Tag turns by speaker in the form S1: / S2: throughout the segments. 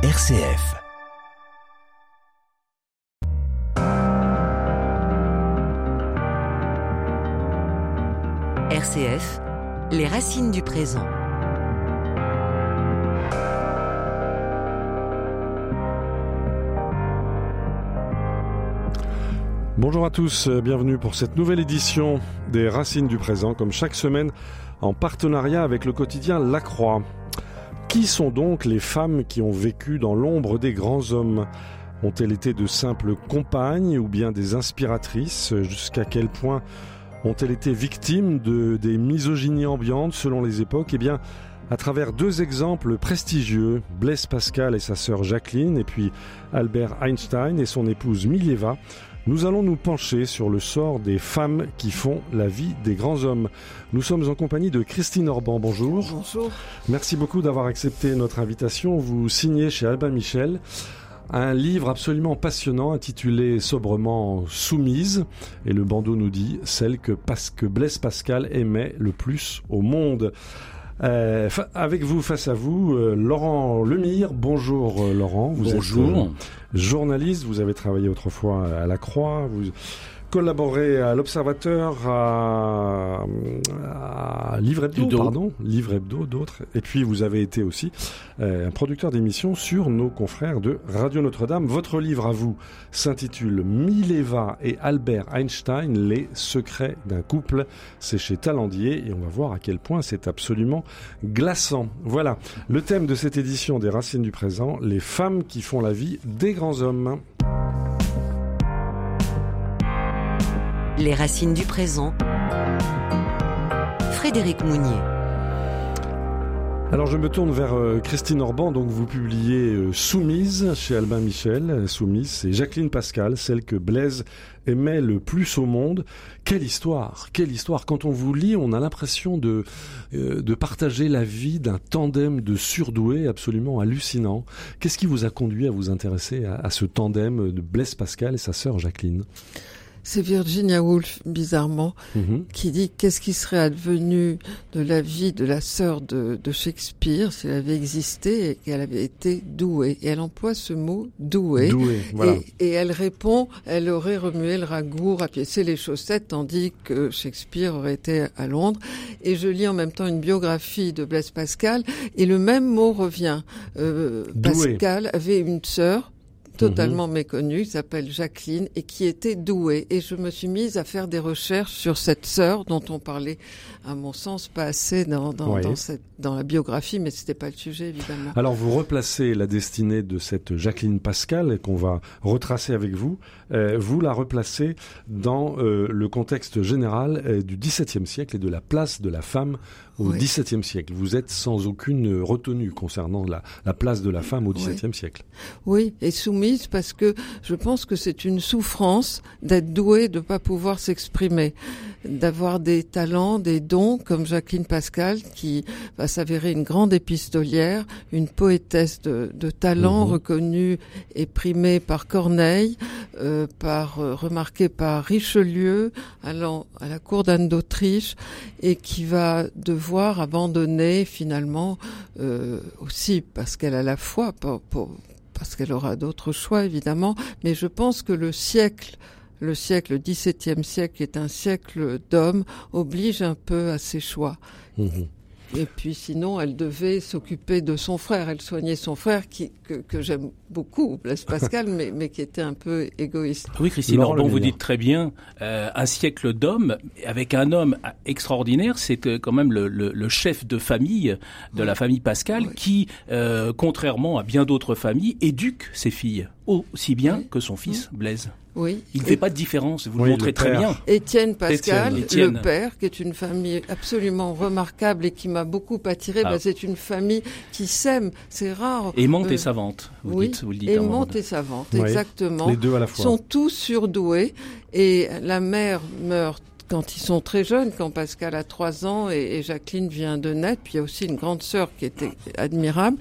S1: RCF.
S2: RCF, les racines du présent.
S3: Bonjour à tous, euh, bienvenue pour cette nouvelle édition des Racines du présent, comme chaque semaine en partenariat avec le quotidien La Croix. Qui sont donc les femmes qui ont vécu dans l'ombre des grands hommes Ont-elles été de simples compagnes ou bien des inspiratrices Jusqu'à quel point ont-elles été victimes de des misogynies ambiantes selon les époques Eh bien, à travers deux exemples prestigieux, Blaise Pascal et sa sœur Jacqueline, et puis Albert Einstein et son épouse Mileva, nous allons nous pencher sur le sort des femmes qui font la vie des grands hommes. Nous sommes en compagnie de Christine Orban. Bonjour.
S4: Bonjour.
S3: Merci beaucoup d'avoir accepté notre invitation. Vous signez chez Albin Michel un livre absolument passionnant intitulé sobrement Soumise. Et le bandeau nous dit celle que, Blaise Pascal aimait le plus au monde. Euh, avec vous, face à vous, euh, Laurent Lemire. Bonjour euh, Laurent.
S5: Vous Bonjour.
S3: êtes journaliste, vous avez travaillé autrefois à la Croix, vous collaboré à l'Observateur, à, à, Livre Hebdo, pardon, Livre Hebdo, d'autres. Et puis vous avez été aussi euh, un producteur d'émissions sur nos confrères de Radio Notre-Dame. Votre livre à vous s'intitule Mileva et Albert Einstein, les secrets d'un couple. C'est chez Talandier et on va voir à quel point c'est absolument glaçant. Voilà le thème de cette édition des Racines du présent, les femmes qui font la vie des grands hommes.
S2: Les racines du présent. Frédéric Mounier.
S3: Alors je me tourne vers euh, Christine Orban, donc vous publiez euh, Soumise chez Albin Michel. Soumise, c'est Jacqueline Pascal, celle que Blaise aimait le plus au monde. Quelle histoire, quelle histoire. Quand on vous lit, on a l'impression de, euh, partager la vie d'un tandem de surdoués absolument hallucinant. Qu'est-ce qui vous a conduit à vous intéresser à, à ce tandem de Blaise Pascal et sa sœur Jacqueline?
S4: C'est Virginia Woolf, bizarrement, mm-hmm. qui dit qu'est-ce qui serait advenu de la vie de la sœur de, de Shakespeare si elle avait existé et qu'elle avait été douée. Et elle emploie ce mot douée.
S3: Douée, voilà.
S4: Et, et, elle répond, elle aurait remué le ragoût, rapiécé les chaussettes, tandis que Shakespeare aurait été à Londres. Et je lis en même temps une biographie de Blaise Pascal, et le même mot revient. Euh, Pascal avait une sœur totalement mmh. méconnue, qui s'appelle Jacqueline, et qui était douée. Et je me suis mise à faire des recherches sur cette sœur dont on parlait, à mon sens, pas assez dans, dans, oui. dans, cette, dans la biographie, mais c'était pas le sujet, évidemment.
S3: Alors, vous replacez la destinée de cette Jacqueline Pascal, qu'on va retracer avec vous. Euh, vous la replacez dans euh, le contexte général euh, du XVIIe siècle et de la place de la femme au. XVIIe siècle. Vous êtes sans aucune retenue concernant la, la place de la femme au XVIIe siècle.
S4: Oui, et soumise parce que je pense que c'est une souffrance d'être doué, de ne pas pouvoir s'exprimer, d'avoir des talents, des dons comme Jacqueline Pascal qui va s'avérer une grande épistolière, une poétesse de, de talent mmh. reconnue et primée par Corneille, euh, par euh, remarquée par Richelieu, allant à la cour d'Anne d'Autriche et qui va devoir abandonner finalement euh, aussi parce qu'elle a la foi, parce qu'elle aura d'autres choix évidemment, mais je pense que le siècle le siècle, le XVIIe siècle, est un siècle d'hommes, oblige un peu à ses choix. Mmh. Et puis sinon, elle devait s'occuper de son frère. Elle soignait son frère, qui, que, que j'aime beaucoup, Blaise Pascal, mais, mais qui était un peu égoïste.
S5: Oui, Christine Orban, vous dites très bien, euh, un siècle d'hommes, avec un homme extraordinaire, c'est quand même le, le, le, chef de famille de oui. la famille Pascal, oui. qui, euh, contrairement à bien d'autres familles, éduque ses filles aussi bien oui. que son fils Blaise.
S4: Oui.
S5: Il ne fait pas de différence, vous oui, le montrez très bien.
S4: Étienne Pascal, Étienne. le père, qui est une famille absolument remarquable et qui m'a beaucoup attiré. Ah. Bah, c'est une famille qui s'aime, c'est rare.
S5: Aimante euh, et savante, vous
S4: oui,
S5: dites. Vous le dites
S4: aimante et savante,
S3: oui.
S4: exactement.
S3: Les deux à la fois.
S4: Sont tous surdoués et la mère meurt quand ils sont très jeunes, quand Pascal a trois ans et, Jacqueline vient de naître, puis il y a aussi une grande sœur qui était admirable,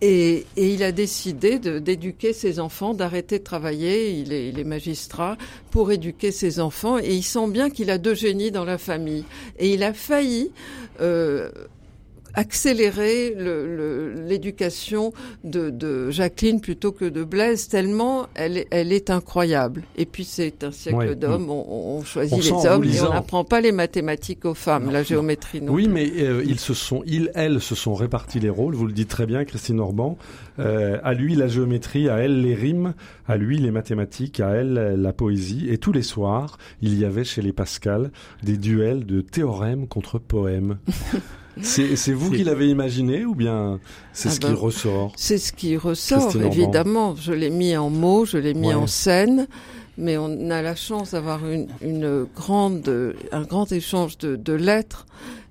S4: et, et il a décidé d'éduquer ses enfants, d'arrêter de travailler, il est, il est, magistrat, pour éduquer ses enfants, et il sent bien qu'il a deux génies dans la famille. Et il a failli... Euh, accélérer l'éducation de, de, Jacqueline plutôt que de Blaise, tellement elle est, elle est incroyable. Et puis c'est un siècle d'hommes, on, on, choisit les hommes et on n'apprend pas les mathématiques aux femmes, la géométrie non.
S3: Oui, mais euh, ils se sont, ils, elles se sont répartis les rôles. Vous le dites très bien, Christine Orban. Euh, à lui la géométrie, à elle les rimes, à lui les mathématiques, à elle la poésie. Et tous les soirs, il y avait chez les Pascal des duels de théorèmes contre poèmes. C'est vous qui l'avez imaginé ou bien c'est ah ce qui ben, ressort
S4: C'est ce qui ressort, évidemment. Je l'ai mis en mots, je l'ai mis en scène, mais on a la chance d'avoir une, une, grande, un grand échange de, de lettres,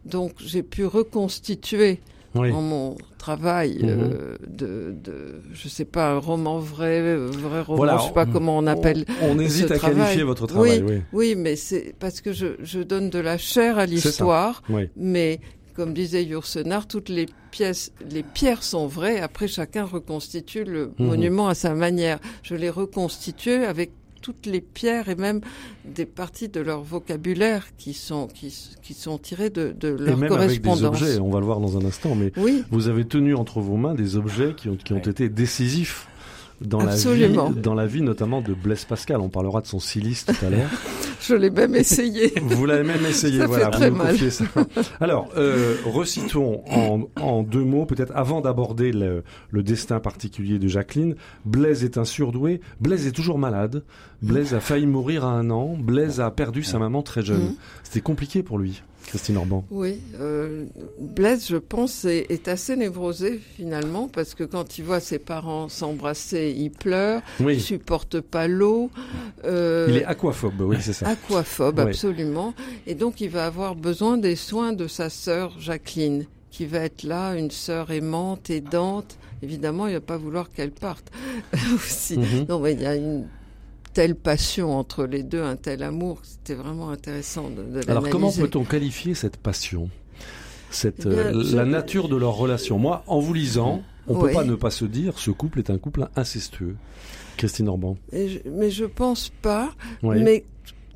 S4: donc j'ai pu reconstituer en mon travail mhm. euh, de, de, je sais pas, un roman vrai, vrai roman, voilà, je sais pas comment on appelle.
S3: On, hésite à qualifier votre travail.
S4: Oui, oui. mais c'est parce que je, je donne de la chair à l'histoire, mais comme disait Yourcenar, toutes les pièces, les pierres sont vraies. Après, chacun reconstitue le mhm. monument à sa manière. Je l'ai reconstitué avec toutes les pierres et même des parties de leur vocabulaire qui sont qui, qui sont tirées de, de leur et même correspondance.
S3: Avec des objets, on va le voir dans un instant, mais vous avez tenu entre vos mains des objets qui ont, qui ont été décisifs dans la vie, dans la vie notamment de Blaise Pascal. On parlera de son silice tout à l'heure.
S4: Je l'ai même essayé.
S3: Vous l'avez même essayé,
S4: ça
S3: voilà.
S4: Fait très mal.
S3: Ça. Alors, euh, recitons en, en, deux mots, peut-être avant d'aborder le, le, destin particulier de Jacqueline. Blaise est un surdoué. Blaise est toujours malade. Blaise a failli mourir à un an. Blaise a perdu sa maman très jeune. Mm. C'était compliqué pour lui. Christine Orban.
S4: Oui, euh, Blaise, je pense, est, est, assez névrosé finalement parce que quand il voit ses parents s'embrasser, il pleure, oui. il supporte pas l'eau.
S3: Euh, il est aquaphobe, oui, c'est ça.
S4: Aquaphobe, oui. absolument. Et donc, il va avoir besoin des soins de sa sœur Jacqueline, qui va être là, une sœur aimante, aidante. Évidemment, il va pas vouloir qu'elle parte aussi. Mm -hmm. Non, mais il y a une telle passion entre les deux, un tel amour. C'était vraiment intéressant de, de
S3: Alors comment peut-on qualifier cette passion cette, bien, euh, je... La nature de leur relation? Moi, en vous lisant, on oui. peut pas ne pas se dire ce couple est un couple incestueux. Christine Orban.
S4: Je, mais je pense pas. Oui. Mais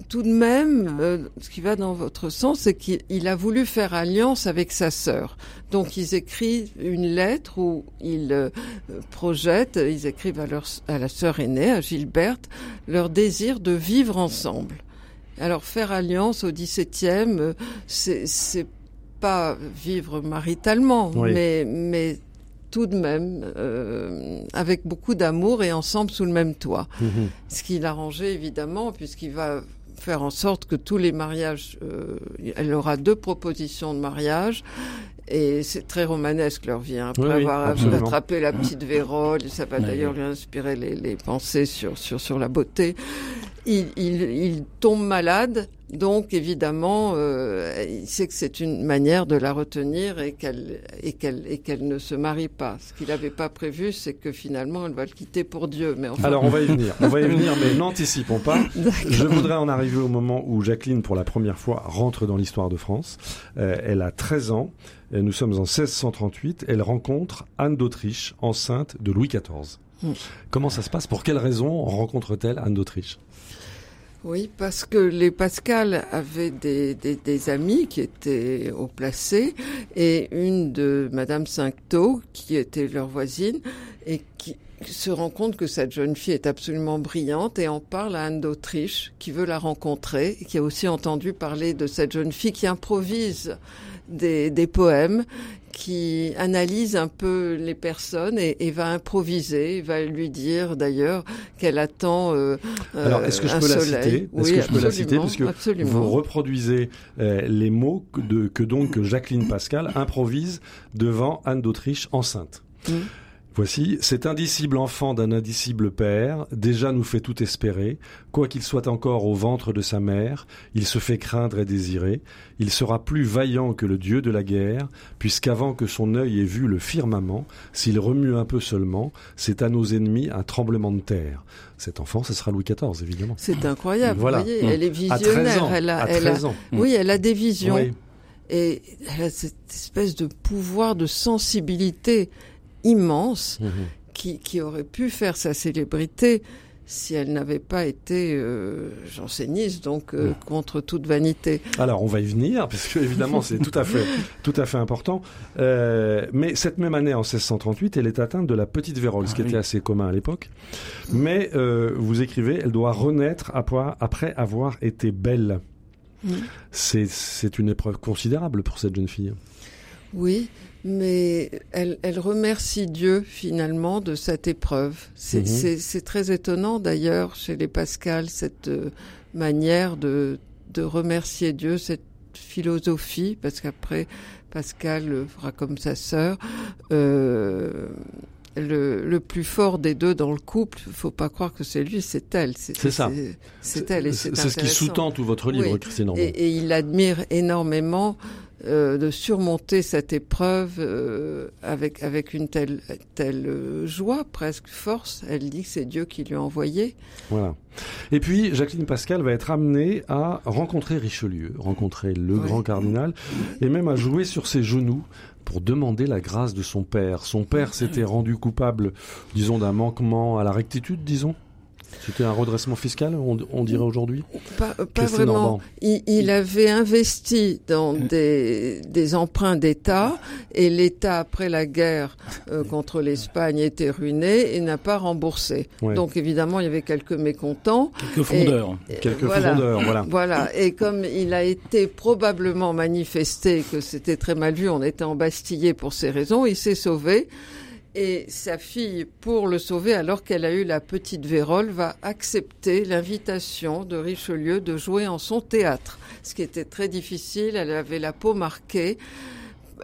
S4: tout de même, euh, ce qui va dans votre sens, c'est qu'il a voulu faire alliance avec sa sœur. Donc ils écrivent une lettre où ils euh, projettent, ils écrivent à, leur, à la sœur aînée, à Gilberte, leur désir de vivre ensemble. Alors faire alliance au XVIIe, euh, c'est pas vivre maritalement, oui. mais, mais tout de même, euh, avec beaucoup d'amour et ensemble sous le même toit. Mmh. Ce qui l'arrangeait évidemment, puisqu'il va faire en sorte que tous les mariages, euh, elle aura deux propositions de mariage. Et c'est très romanesque leur vie. Hein. Après oui, avoir oui, attrapé la petite Vérole, ça va d'ailleurs lui inspirer les, les, pensées sur, sur, sur la beauté. Il, il, il tombe malade donc évidemment, euh, il sait que c'est une manière de la retenir et qu'elle et qu'elle et qu'elle ne se marie pas. Ce qu'il n'avait pas prévu, c'est que finalement elle va le quitter pour Dieu.
S3: Mais enfin... alors on va y venir, on va y venir, mais n'anticipons pas. Je voudrais en arriver au moment où Jacqueline, pour la première fois, rentre dans l'histoire de France. Euh, elle a 13 ans. Nous sommes en 1638. Elle rencontre Anne d'Autriche, enceinte de Louis XIV. Hmm. Comment ça se passe? Pour quelles raisons rencontre-t-elle Anne d'Autriche?
S4: Oui, parce que les Pascal avaient des, des, amis qui étaient au placé et une de Madame Sanctot, qui était leur voisine et qui se rend compte que cette jeune fille est absolument brillante et en parle à Anne d'Autriche qui veut la rencontrer et qui a aussi entendu parler de cette jeune fille qui improvise des, des poèmes qui analyse un peu les personnes et, et va improviser, va lui dire d'ailleurs qu'elle attend euh,
S3: Alors, est-ce que je peux soleil. la citer? Est-ce
S4: oui,
S3: que je peux la citer? Parce que absolument. vous reproduisez euh, les mots de, que donc Jacqueline Pascal improvise devant Anne d'Autriche enceinte. Mmh. Voici, cet indicible enfant d'un indicible père, déjà nous fait tout espérer, quoiqu'il soit encore au ventre de sa mère, il se fait craindre et désirer, il sera plus vaillant que le dieu de la guerre, puisqu'avant que son œil ait vu le firmament, s'il remue un peu seulement, c'est à nos ennemis un tremblement de terre. Cet enfant, ce sera Louis XIV, évidemment.
S4: C'est incroyable, voilà. vous voyez, elle est visionnaire.
S3: Ans,
S4: elle a,
S3: elle a.
S4: Oui, elle a des visions. Oui. Et elle a cette espèce de pouvoir de sensibilité immense mmh. qui, qui, aurait pu faire sa célébrité si elle n'avait pas été euh, janséniste, donc euh, contre toute vanité.
S3: Alors on va y venir, parce que évidemment c'est tout à fait, tout à fait important. Euh, mais cette même année, en 1638, elle est atteinte de la petite vérole, ce qui
S5: Ah
S3: était assez commun à l'époque. Mais euh, vous écrivez, elle doit renaître après, avoir été belle. C'est c'est une épreuve considérable pour cette jeune fille.
S4: Oui, mais elle, elle remercie Dieu finalement de cette épreuve. C'est c'est très étonnant d'ailleurs chez les Pascal, cette euh, manière de, de remercier Dieu, cette philosophie, parce qu'après Pascal fera comme sa sœur. Euh, le, le plus fort des deux dans le couple, faut pas croire que c'est lui, c'est elle.
S3: C'est ça.
S4: C'est elle c'est
S3: ce qui sous-tend tout votre livre,
S4: Oui.
S3: Christine Normand.
S4: Et, et il admire énormément euh, de surmonter cette épreuve euh, avec avec une telle telle euh, joie, presque force. Elle dit que c'est Dieu qui lui a envoyé.
S3: Voilà. Et puis, Jacqueline Pascal va être amenée à rencontrer Richelieu, rencontrer le grand cardinal, et même à jouer sur ses genoux pour demander la grâce de son père. Son père s'était rendu coupable, disons, d'un manquement à la rectitude, disons? C'était un redressement fiscal, on, on dirait aujourd'hui.
S4: Pas, vraiment. Il, il avait investi dans des, des emprunts d'État et l'État, après la guerre euh, contre l'Espagne, était ruiné et n'a pas remboursé.
S3: Ouais.
S4: Donc évidemment, il y avait quelques mécontents.
S5: Quelques fondeurs.
S3: Quelques
S4: Voilà.
S3: fondeurs, voilà.
S4: Voilà, et comme il a été probablement manifesté que c'était très mal vu, on était embastillé pour ces raisons, il s'est sauvé. Et sa fille, pour le sauver, alors qu'elle a eu la petite vérole, va accepter l'invitation de Richelieu de jouer en son théâtre. Ce qui était très difficile, elle avait la peau marquée.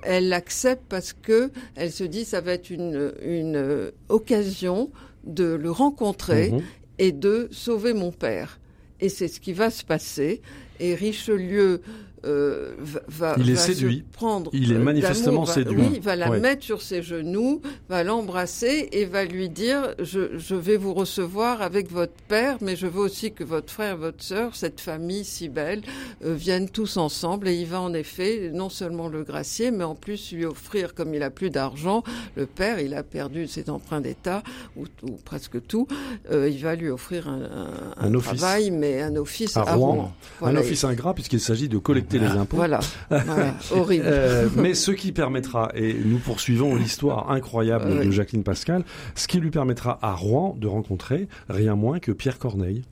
S4: Elle l'accepte parce que elle se dit ça va être une, une occasion de le rencontrer
S3: Mhm.
S4: et de sauver mon père. Et c'est ce qui va se passer. Et Richelieu euh, va,
S3: Il est
S4: va se
S3: séduit.
S4: prendre.
S3: Il est
S4: euh,
S3: manifestement
S4: va-
S3: séduit.
S4: Oui, il va la
S3: Ouais.
S4: mettre sur ses genoux, va l'embrasser et va lui dire je, je vais vous recevoir avec votre père, mais je veux aussi que votre frère, votre sœur, cette famille si belle, euh, viennent tous ensemble. Et il va en effet non seulement le gracier, mais en plus lui offrir, comme il a plus d'argent, le père, il a perdu ses emprunts d'État ou, ou presque tout, euh, il va lui offrir un, un,
S3: Un
S4: un
S3: office.
S4: travail, mais un office
S3: À
S4: à,
S3: Rouen.
S4: Rouen. Voilà.
S3: Un office ingrat, puisqu'il s'agit de collecter les impôts.
S4: Voilà, voilà, horrible.
S3: Euh, mais ce qui permettra, et nous poursuivons l'histoire incroyable de Jacqueline Pascal, ce qui lui permettra à Rouen de rencontrer rien moins que Pierre Corneille.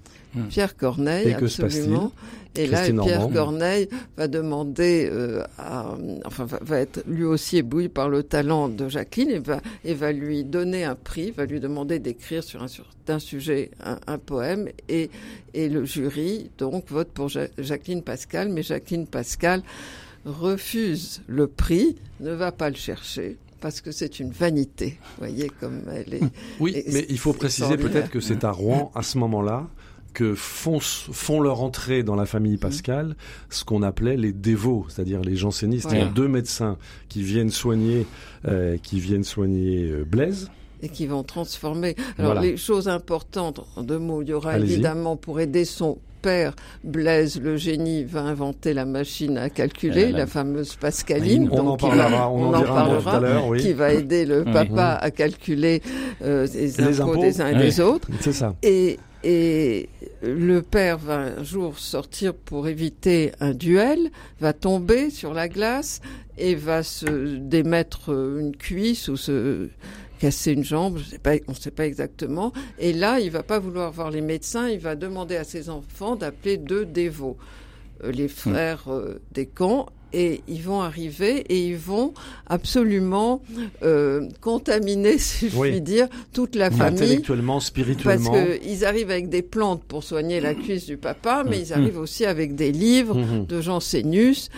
S4: Pierre Corneille,
S3: Et
S4: absolument. Et là, Pierre
S3: Normand.
S4: Corneille va demander, euh, à, enfin, va, va être lui aussi ébloui par le talent de Jacqueline et va, et va lui donner un prix, va lui demander d'écrire sur un certain sujet un, un poème et, et le jury donc vote pour Ja- Jacqueline Pascal, mais Jacqueline Pascal refuse le prix, ne va pas le chercher parce que c'est une vanité. Vous voyez comme elle est.
S3: Oui, mais il faut préciser peut-être que c'est à Rouen, à ce moment-là, que font, font leur entrée dans la
S4: Mhm.
S3: famille Pascal ce qu'on appelait les dévots, c'est-à-dire les jansénistes. Il y a deux médecins qui viennent soigner, euh, qui viennent soigner euh, Blaise.
S4: et qui vont transformer. Alors
S3: Voilà.
S4: les choses importantes, en deux mots, il y aura évidemment pour aider son père, Blaise le génie va inventer la machine à calculer,
S5: Euh, la-
S4: la fameuse Pascaline.
S3: On en
S4: donc,
S3: parlera,
S4: va-
S3: on, en mot tout à l'heure, oui.
S4: qui va aider le
S5: Mhm.
S4: papa à calculer euh, les,
S3: Les
S4: impôts,
S3: impôts.
S4: des uns et des autres.
S3: C'est ça.
S4: Et, et le père va un jour sortir pour éviter un duel, va tomber sur la glace et va se démettre une cuisse ou se casser une jambe, je sais pas, on ne sait pas exactement. Et là, il va pas vouloir voir les médecins, il va demander à ses enfants d'appeler deux dévots, euh, les frères euh, des camps. Et ils vont arriver et ils vont absolument euh, contaminer, si je
S3: Oui.
S4: puis dire, toute la famille.
S3: Intellectuellement,
S4: Parce
S3: spirituellement.
S4: qu'ils arrivent avec des plantes pour soigner la cuisse du papa, mais ils arrivent aussi avec des livres
S3: Mhm.
S4: de Jansénus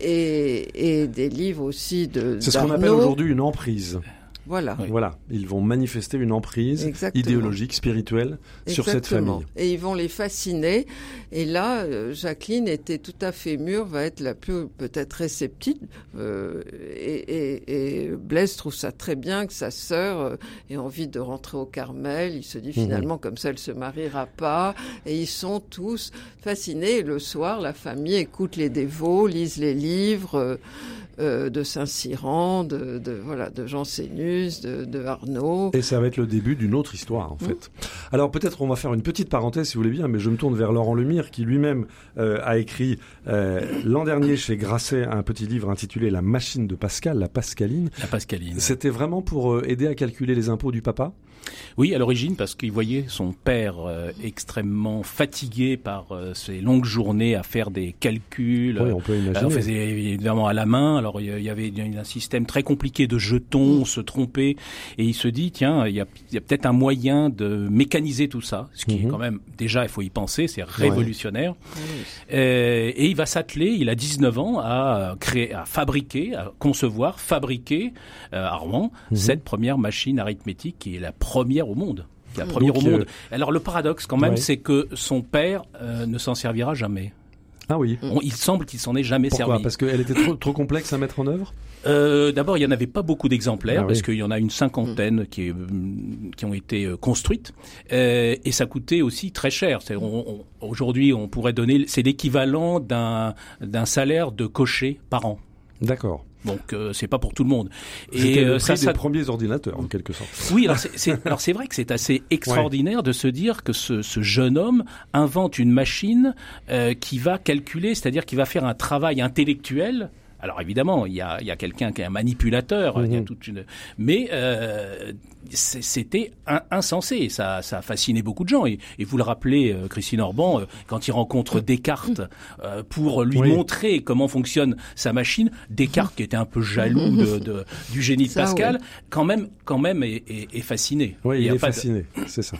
S4: et, et des livres aussi de
S3: C'est ce qu'on appelle aujourd'hui une emprise.
S4: Voilà.
S5: Oui.
S3: Voilà, ils vont manifester une emprise
S4: Exactement.
S3: idéologique, spirituelle sur cette
S4: Exactement.
S3: famille.
S4: Et ils vont les fasciner. Et là, euh, Jacqueline était tout à fait mûre, va être la plus peut-être réceptive. euh, et, et, et Blaise trouve ça très bien que sa sœur euh, ait envie de rentrer au Carmel. Il se dit finalement comme ça, elle se mariera pas. Et ils sont tous fascinés. Et le soir, la famille écoute les dévots, lise les livres. Euh, de Saint-Cyran, de, de voilà, de Jansénus Camus, de, de, Arnaud.
S3: Et ça va être le début d'une autre histoire, en mmh. fait. Alors peut-être on va faire une petite parenthèse, si vous voulez bien, mais je me tourne vers Laurent Lemire, qui lui-même euh, a écrit euh, l'an dernier chez Grasset un petit livre intitulé La machine de Pascal, la Pascaline.
S5: La Pascaline.
S3: C'était vraiment pour euh, aider à calculer les impôts du papa
S5: oui, à l'origine, parce qu'il voyait son père euh, extrêmement fatigué par euh, ses longues journées à faire des calculs.
S3: Oui, on peut imaginer.
S5: on faisait évidemment à la main. Alors il y avait un système très compliqué de jetons, on se trompait, et il se dit tiens, il y a, peut-être un moyen de mécaniser tout ça, ce qui est mhm. quand même déjà, il faut y penser, c'est révolutionnaire. Euh, et il va s'atteler, il a 19 ans, à créer, à fabriquer, à concevoir, fabriquer à Rouen mhm. cette première machine arithmétique qui est la première première au monde. La première au monde. Alors le paradoxe quand même, c'est que son père euh, ne s'en servira jamais.
S3: Ah oui.
S5: il semble qu'il s'en ait jamais
S3: Pourquoi
S5: servi.
S3: Parce qu'elle était trop, trop complexe à mettre en œuvre
S5: euh, D'abord, il n'y en avait pas beaucoup d'exemplaires, ah parce qu'il y en a une cinquantaine qui, est, qui ont été euh, construites, euh, et ça coûtait aussi très cher. Aujourd'hui, on pourrait donner, c'est l'équivalent d'un salaire de cocher par an.
S3: D'accord.
S5: Donc euh, c'est pas pour tout le monde.
S3: Et le euh, ça, des premiers ordinateurs en quelque sorte.
S5: Oui, alors c'est alors c'est vrai que c'est assez extraordinaire de se dire que ce, ce, jeune homme invente une machine euh, qui va calculer, c'est-à-dire qui va faire un travail intellectuel alors évidemment, il y a, il y a quelqu'un qui est un manipulateur, il y a mhm. toute une... mais euh, c'était insensé. Ça, ça a fasciné beaucoup de gens. Et, et vous le rappelez, euh, Christine Orban, euh, quand il rencontre Descartes euh, pour lui montrer comment fonctionne sa machine, Descartes, qui était un peu jaloux de, de du génie de Pascal, quand même, quand même est, est, est fasciné.
S3: Oui, il, est fasciné, c'est ça.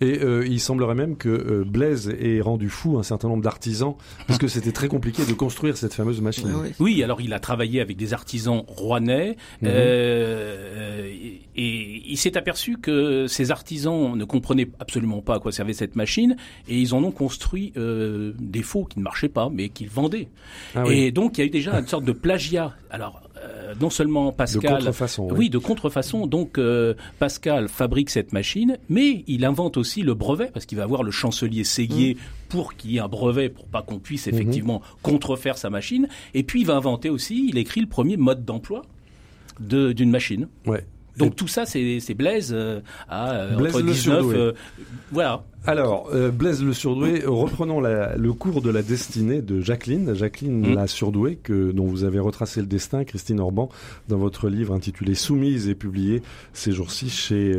S3: Et il semblerait même que Blaise ait rendu fou un certain nombre d'artisans, parce que c'était très compliqué de construire cette fameuse machine.
S5: Oui, alors il a travaillé avec des artisans rouennais, mhm. euh, et il s'est aperçu que ces artisans ne comprenaient absolument pas à quoi servait cette machine, et ils en ont construit euh, des faux qui ne marchaient pas, mais qu'ils vendaient. Ah et donc il y a eu déjà une sorte de plagiat. Alors euh, non seulement Pascal,
S3: de contrefaçon,
S5: oui. de contrefaçon. Donc euh, Pascal fabrique cette machine, mais il invente aussi le brevet parce qu'il va avoir le chancelier Séguier mm. pour qu'il y ait un brevet pour pas qu'on puisse mm-hmm. effectivement contrefaire sa machine. Et puis il va inventer aussi, il écrit le premier mode d'emploi d'une machine.
S3: Ouais.
S5: Donc tout ça, c'est Blaise euh, à euh, Blaise entre 19, euh, voilà.
S3: Alors, Blaise le surdoué, reprenons la, le cours de la destinée de Jacqueline, Jacqueline mmh. la surdouée, que, dont vous avez retracé le destin, Christine Orban, dans votre livre intitulé Soumise et publié ces jours-ci chez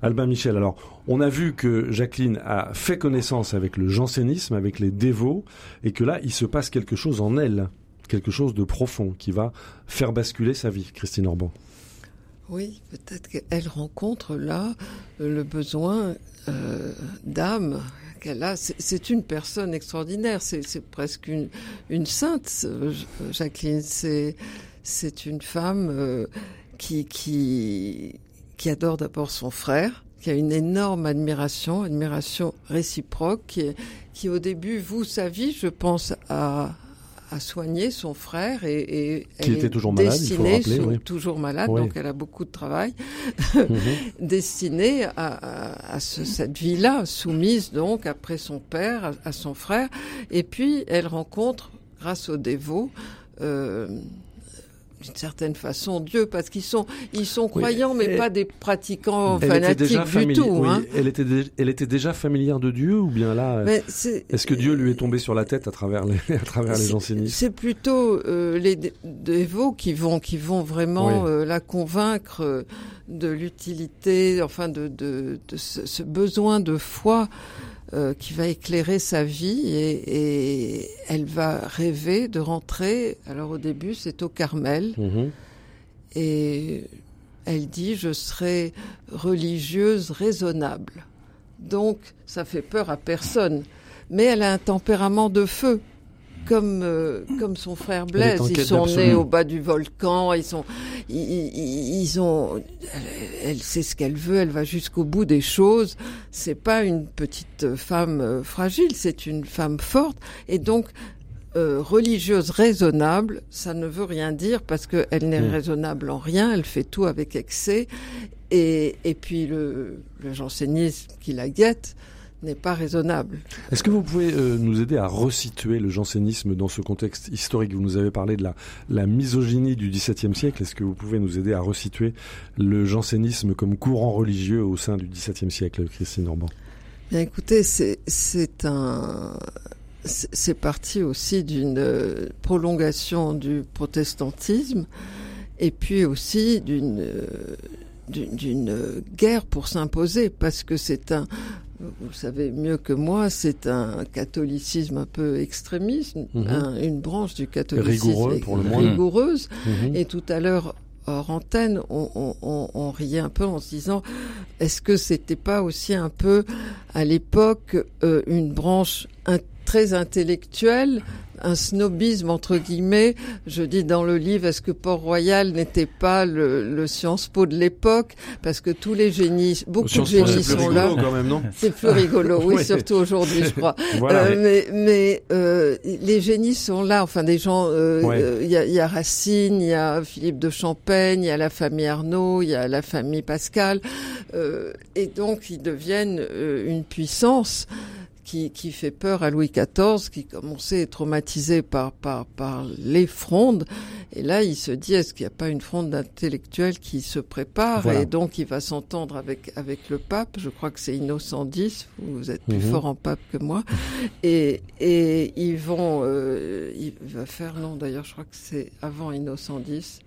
S3: Albin Michel. Alors, on a vu que Jacqueline a fait connaissance avec le jansénisme, avec les dévots, et que là, il se passe quelque chose en elle, quelque chose de profond qui va faire basculer sa vie, Christine Orban.
S4: Oui, peut-être qu'elle rencontre là le besoin euh, d'âme qu'elle a. C'est une personne extraordinaire, c'est presque une, sainte, Jacqueline. C'est une femme euh, qui, qui, qui adore d'abord son frère, qui a une énorme admiration, admiration réciproque, qui, qui au début voue sa vie, je pense, à, a soigné son frère et, et
S3: qui était toujours malade,
S4: destinée,
S3: il faut
S4: toujours malade, donc elle a beaucoup de travail, mhm. destinée à, à, à ce, cette vie-là, soumise donc après son père, à, son frère, et puis elle rencontre, grâce aux dévots, euh, d'une certaine façon Dieu parce qu'ils sont ils sont croyants mais pas des pratiquants fanatiques du tout.
S3: Hein. Elle était elle était déjà familière de Dieu ou bien là est-ce que Dieu lui est tombé sur la tête à travers les à travers les jansénistes?
S4: C'est plutôt euh, les dévots qui vont qui vont vraiment euh, la convaincre euh, de l'utilité enfin de de, de ce, ce, besoin de foi euh, qui va éclairer sa vie et, et, elle va rêver de rentrer. Alors au début, c'est au Carmel. Mhm. Et elle dit, je serai religieuse raisonnable. Donc, ça fait peur à personne. Mais elle a un tempérament de feu comme euh, comme son frère Blaise, ils sont nés au bas du volcan, ils sont ils, ils ont elle, sait ce qu'elle veut, elle va jusqu'au bout des choses. C'est pas une petite femme euh, fragile, c'est une femme forte et donc euh, religieuse raisonnable, ça ne veut rien dire parce qu'elle n'est hmm. raisonnable en rien, elle fait tout avec excès. Et, et puis le, le jansénisme qui la guette, n'est pas raisonnable.
S3: Est-ce que vous pouvez euh, nous aider à resituer le jansénisme dans ce contexte historique? Vous nous avez parlé de la, la misogynie du XVIIe siècle. Est-ce que vous pouvez nous aider à resituer le jansénisme comme courant religieux au sein du XVIIe siècle, Christine Orban?
S4: Bien, écoutez, c'est un c'est parti aussi d'une euh, prolongation du protestantisme et puis aussi d'une euh, d'une guerre pour s'imposer parce que c'est un vous le savez mieux que moi, c'est un catholicisme un peu extrémiste, mhm. une branche du catholicisme
S3: Rigoureux, pour le moins.
S4: rigoureuse. Mhm. Et tout à l'heure, hors antenne, on, on, on, riait un peu en se disant, est-ce que c'était pas aussi un peu, à l'époque, euh, une branche très intellectuelle un snobisme entre guillemets. Je dis dans le livre, est-ce que Port-Royal n'était pas le, le Sciences Po de l'époque? Parce que tous les génies, beaucoup de génies sont là. C'est plus rigolo, oui, surtout aujourd'hui, je crois. euh, mais mais euh, les génies sont là. Enfin, des gens. Euh, euh, il y, a, y, a, Racine, il y a Philippe de Champaigne, il y a la famille Arnaud, il y a la famille Pascal, euh, et donc ils deviennent une puissance qui, qui, fait peur à Louis XIV, qui, comme on sait, est traumatisé par, par, par les frondes. Et là, il se dit, est-ce qu'il n'y a pas une fronde d'intellectuels qui se prépare Et donc, il va s'entendre avec, avec le pape. Je crois que c'est Innocent X. Vous êtes plus mhm. fort en pape que moi. Et, et ils vont... Euh, il va faire... Non, d'ailleurs, je crois que c'est avant Innocent X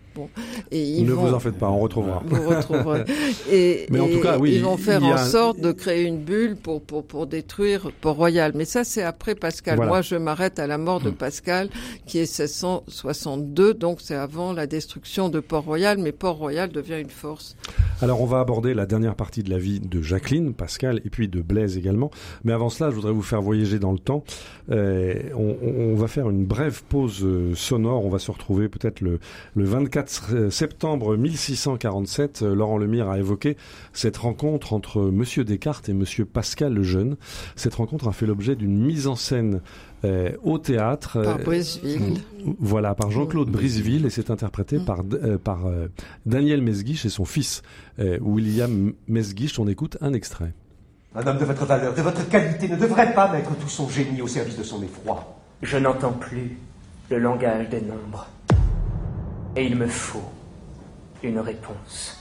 S3: et ils ne vous en faites pas, on retrouvera.
S4: Vous retrouverez. Et, Mais en tout cas, oui, ils vont faire en sorte de créer une bulle pour pour pour détruire Port-Royal. Mais ça, c'est après Pascal. Moi, je m'arrête à la mort de hum. Pascal, qui est 1662, donc c'est avant la destruction de Port-Royal. Mais Port-Royal devient une force.
S3: Alors, on va aborder la dernière partie de la vie de Jacqueline, Pascal, et puis de Blaise également. Mais avant cela, je voudrais vous faire voyager dans le temps. Euh, on, on, va faire une brève pause euh, sonore. On va se retrouver peut-être le le 24 septembre 1647, euh, Laurent Lemire a évoqué cette rencontre entre Monsieur Descartes et Monsieur Pascal le Jeune. Cette rencontre a fait l'objet d'une mise en scène euh, au théâtre.
S4: Par euh, Briseville.
S3: Voilà, par Jean-Claude Briseville et c'est interprété mm. par, par Daniel Mesguich et son fils William Mesguich. On écoute un extrait.
S1: Un homme de votre valeur, de votre qualité, ne devrait pas mettre tout son génie au service de son effroi.
S6: Je n'entends plus le langage des nombres. Et il me faut une réponse.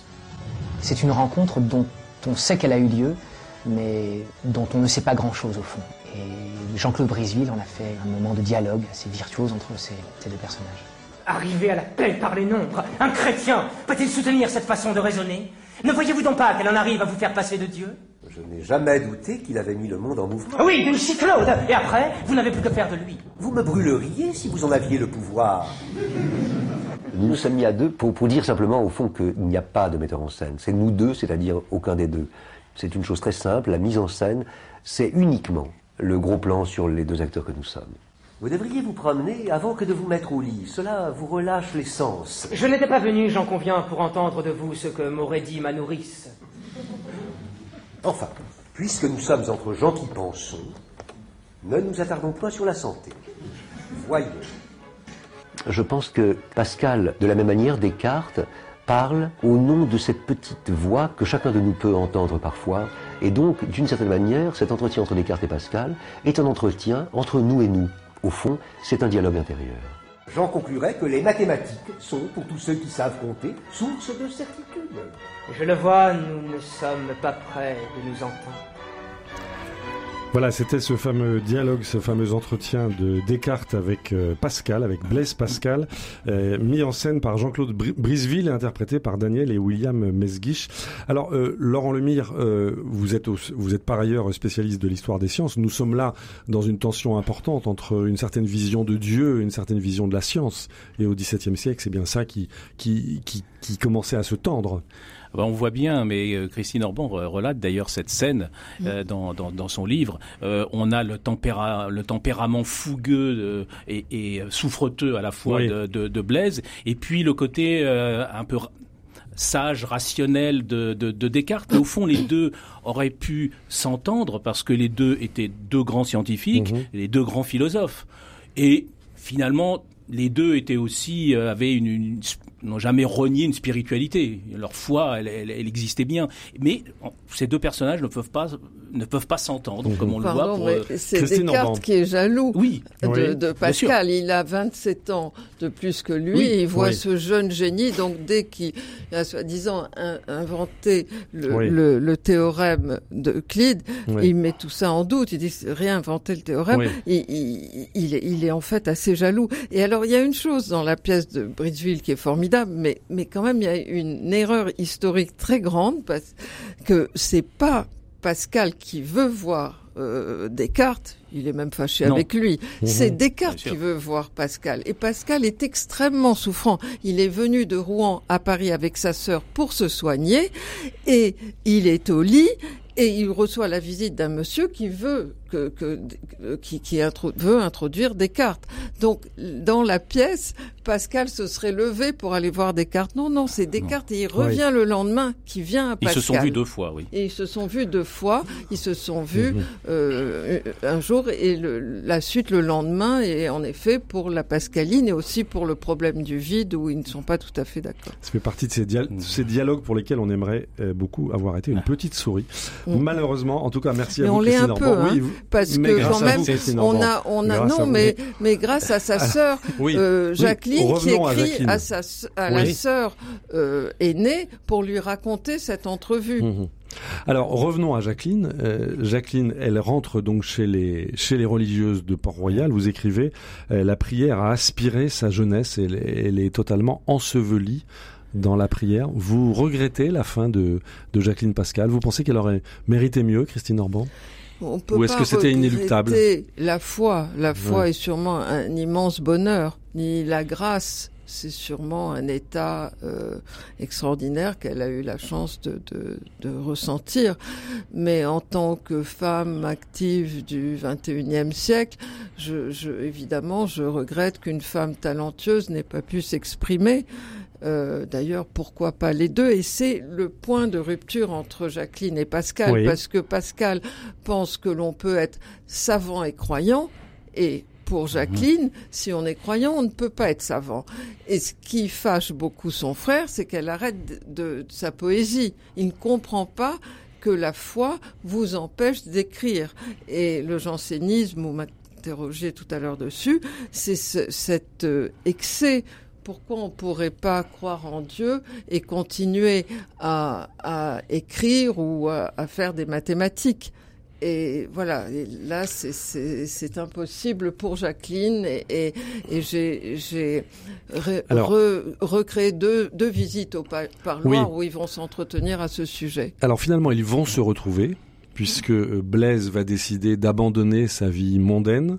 S7: C'est une rencontre dont on sait qu'elle a eu lieu, mais dont on ne sait pas grand-chose au fond. Et Jean-Claude Briseville en a fait un moment de dialogue assez virtuose entre ces, deux personnages.
S6: Arriver à la paix par les nombres, un chrétien peut-il soutenir cette façon de raisonner? Ne voyez-vous donc pas qu'elle en arrive à vous faire passer de Dieu?
S1: Je n'ai jamais douté qu'il avait mis le monde en mouvement.
S6: Oui, une Claude Et après, vous n'avez plus que faire de lui.
S1: Vous me brûleriez si vous en aviez le pouvoir.
S8: Nous nous sommes mis à deux pour, pour dire simplement au fond qu'il n'y a pas de metteur en scène. C'est nous deux, c'est-à-dire aucun des deux. C'est une chose très simple, la mise en scène, c'est uniquement le gros plan sur les deux acteurs que nous sommes.
S1: Vous devriez vous promener avant que de vous mettre au lit. Cela vous relâche les sens.
S6: Je n'étais pas venu, j'en conviens, pour entendre de vous ce que m'aurait dit ma nourrice.
S1: Enfin, puisque nous sommes entre gens qui pensons, ne nous attardons point sur la santé. Voyons.
S8: Je pense que Pascal, de la même manière, Descartes, parle au nom de cette petite voix que chacun de nous peut entendre parfois. Et donc, d'une certaine manière, cet entretien entre Descartes et Pascal est un entretien entre nous et nous. Au fond, c'est un dialogue intérieur.
S1: J'en conclurai que les mathématiques sont, pour tous ceux qui savent compter, source de certitude.
S6: Je le vois, nous ne sommes pas prêts de nous entendre.
S3: Voilà, c'était ce fameux dialogue, ce fameux entretien de Descartes avec euh, Pascal, avec Blaise Pascal, euh, mis en scène par Jean-Claude Briseville et interprété par Daniel et William Mesguich. Alors, euh, Laurent Lemire, vous êtes vous êtes par ailleurs spécialiste de l'histoire des sciences. Nous sommes là dans une tension importante entre une certaine vision de Dieu et une certaine vision de la science. Et au XVIIe siècle, c'est bien ça qui, qui, qui, qui commençait à se tendre.
S5: Ben, on voit bien, mais euh, Christine Orban relate d'ailleurs cette scène euh, dans, dans, dans, son livre. Euh, on a le, tempéra le tempérament fougueux et, et, souffreteux à la fois de, de, de, Blaise, et puis le côté un peu sage, rationnel de, de, de, Descartes. au fond, les deux auraient pu s'entendre parce que les deux étaient deux grands scientifiques, mhm. les deux grands philosophes. Et finalement, les deux étaient aussi avaient une, une n'ont jamais renié une spiritualité. Leur foi, elle, elle, elle existait bien. Mais ces deux personnages ne peuvent pas ne peuvent pas s'entendre, comme on le voit. Pour, euh,
S4: c'est Descartes qui est jaloux
S5: oui.
S4: de,
S5: oui.
S4: de Pascal. Il a 27 ans de plus que lui.
S5: Oui.
S4: Et il voit
S3: Oui.
S4: ce jeune génie. Donc dès qu'il a soi-disant in- inventé le,
S3: Oui.
S4: le, le théorème d'Euclide,
S3: Oui.
S4: il met tout ça en doute. Il dit réinventer le théorème.
S3: Oui.
S4: Il, il, il, est, il est en fait assez jaloux. Et alors il y a une chose dans la pièce de Bridgeville qui est formidable, mais, quand même il y a une erreur historique très grande parce que c'est pas Pascal qui veut voir euh, Descartes, il est même fâché
S5: Non.
S4: avec lui. C'est Descartes qui veut voir Pascal. Et Pascal est extrêmement souffrant. Il est venu de Rouen à Paris avec sa sœur pour se soigner et il est au lit et il reçoit la visite d'un monsieur qui veut que, que qui, qui intro- veut introduire Descartes. Donc dans la pièce, Pascal se serait levé pour aller voir Descartes. Non, non, c'est Descartes et il revient le lendemain qui vient à
S5: Ils
S4: Pascal.
S5: se sont vus deux fois, oui.
S4: Et ils se sont vus deux fois. Ils se sont vus euh, un jour et le, la suite le lendemain. Et en effet, pour la Pascaline et aussi pour le problème du vide où ils ne sont pas tout à fait d'accord.
S3: Ça fait partie de ces, dia- ces dialogues pour lesquels on aimerait euh, beaucoup avoir été une petite souris.
S4: Mm.
S3: Malheureusement, en tout cas, merci
S4: Mais
S3: à vous,
S4: on l'est un peu, hein,
S3: Oui, vous-
S4: Parce
S3: mais
S4: que quand même,
S3: vous,
S4: on a, on non,
S3: vous.
S4: mais, mais grâce à sa sœur,
S3: Oui.
S4: euh,
S3: Oui.
S4: Jacqueline, qui
S3: à
S4: écrit
S3: Jacqueline.
S4: à, sa, à la sœur euh, aînée pour lui raconter cette entrevue.
S3: Mhm. Alors revenons à Jacqueline. Euh, Jacqueline, elle rentre donc chez les chez les religieuses de Port-Royal. Vous écrivez euh, la prière a aspiré sa jeunesse. Elle, est- elle est totalement ensevelie dans la prière. Vous regrettez la fin de de Jacqueline Pascal? Vous pensez qu'elle aurait mérité mieux, Christine Orban?
S4: On peut
S3: Ou est-ce que c'était inéluctable?
S4: La foi, la foi
S3: Ouais.
S4: est sûrement un immense bonheur. Ni la grâce, c'est sûrement un état euh, extraordinaire qu'elle a eu la chance de, de, de ressentir. Mais en tant que femme active du 21e siècle, je, je, évidemment, je regrette qu'une femme talentueuse n'ait pas pu s'exprimer. Euh, D'ailleurs, pourquoi pas les deux? Et c'est le point de rupture entre Jacqueline et Pascal,
S3: Oui.
S4: parce que Pascal pense que l'on peut être savant et croyant, et pour Jacqueline, si on est croyant, on ne peut pas être savant. Et ce qui fâche beaucoup son frère, c'est qu'elle arrête de, de sa poésie. Il ne comprend pas que la foi vous empêche d'écrire. Et le jansénisme, vous m'interrogez tout à l'heure dessus, c'est ce, cet euh, excès pourquoi on pourrait pas croire en Dieu et continuer à, à écrire ou à, à faire des mathématiques? Et voilà, et là c'est- impossible pour Jacqueline et, et, et j'ai re- re- recréé deux, deux visites au pa- parloir
S3: Oui.
S4: où ils vont s'entretenir à ce sujet.
S3: Alors finalement, ils vont se retrouver puisque euh, Blaise va décider d'abandonner sa vie mondaine,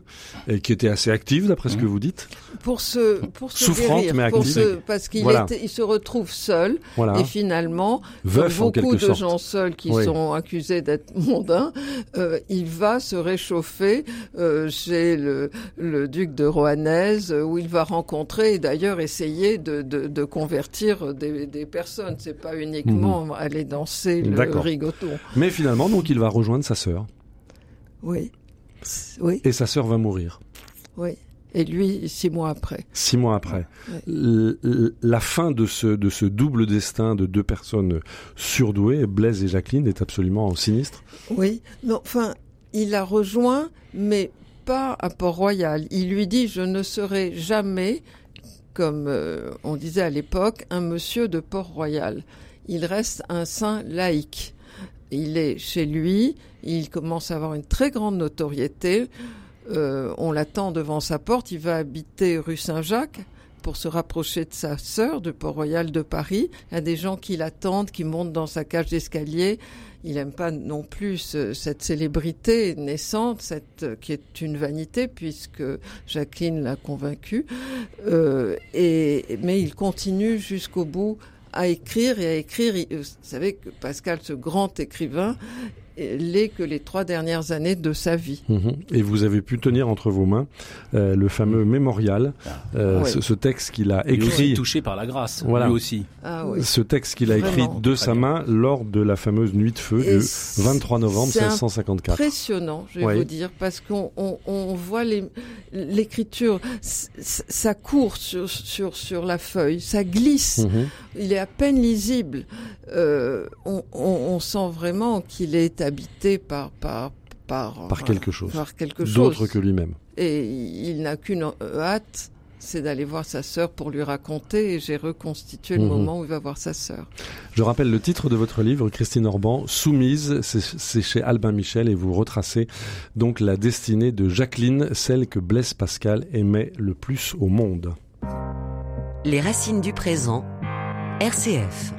S3: et qui était assez active d'après ce que vous dites.
S4: Pour se pour se
S3: Souffrante,
S4: guérir,
S3: mais
S4: pour
S3: active.
S4: se, parce qu'il
S3: Voilà.
S4: était- il se retrouve seul
S3: Voilà.
S4: et finalement
S3: Veuf
S4: beaucoup de
S3: sorte.
S4: gens seuls qui
S3: Oui.
S4: sont accusés d'être mondains, euh, il va se réchauffer euh, chez le, le duc de Rohanès, euh, où il va rencontrer et d'ailleurs essayer de, de, de convertir des, des personnes. C'est pas uniquement aller danser le
S3: Mhm. D'accord.
S4: rigoton.
S3: Mais finalement, donc, il va rejoindre sa sœur.
S4: Oui, oui,
S3: Et sa sœur va mourir.
S4: oui. Et lui, six mois après.
S3: Six mois après.
S4: Ouais.
S3: La fin de ce, de ce double destin de deux personnes surdouées, Blaise et Jacqueline, est absolument sinistre.
S4: Oui, non, enfin, il la rejoint, mais pas à Port-Royal. Il lui dit, je ne serai jamais, comme euh, on disait à l'époque, un monsieur de Port-Royal. Il reste un saint laïque. Il est chez lui, il commence à avoir une très grande notoriété. Euh, on l'attend devant sa porte, il va habiter rue Saint-Jacques pour se rapprocher de sa sœur de Port-Royal de Paris. Il y a des gens qui l'attendent, qui montent dans sa cage d'escalier. Il n'aime pas non plus ce- cette célébrité naissante, qui est une vanité, puisque Jacqueline l'a convaincu. Euh, mais il continue jusqu'au bout à écrire et à écrire. Il- Vous savez que Pascal, ce grand écrivain, l'est que les trois dernières années de sa vie.
S3: Mhm. Et vous avez pu tenir entre vos mains euh, le fameux mémorial, euh,
S4: Oui.
S3: ce, ce texte qu'il a
S5: Lui aussi
S3: écrit.
S5: touché par la grâce,
S3: Voilà.
S5: lui aussi.
S4: Ah oui.
S3: Ce texte qu'il a écrit de sa main lors de la fameuse nuit de feu
S4: Et
S3: du
S4: c'est
S3: 23 novembre
S4: c'est
S3: 1654.
S4: Impressionnant, je vais
S3: Oui.
S4: vous dire, parce qu'on on, on voit l'écriture, ça court sur, sur, sur la feuille, ça glisse,
S3: Mhm.
S4: il est à peine lisible. Euh, on, on, on sent vraiment qu'il est habité par par par,
S3: Par quelque chose.
S4: Par quelque
S3: D'autre
S4: chose.
S3: que lui-même.
S4: Et il n'a qu'une euh, hâte, c'est d'aller voir sa sœur pour lui raconter. Et j'ai reconstitué le
S3: Mhm.
S4: moment où il va voir sa sœur.
S3: Je rappelle le titre de votre livre, Christine Orban, Soumise, c'est c'est chez Albin Michel et vous retracez donc la destinée de Jacqueline, celle que Blaise Pascal aimait le plus au monde.
S2: Les racines du présent. RCF.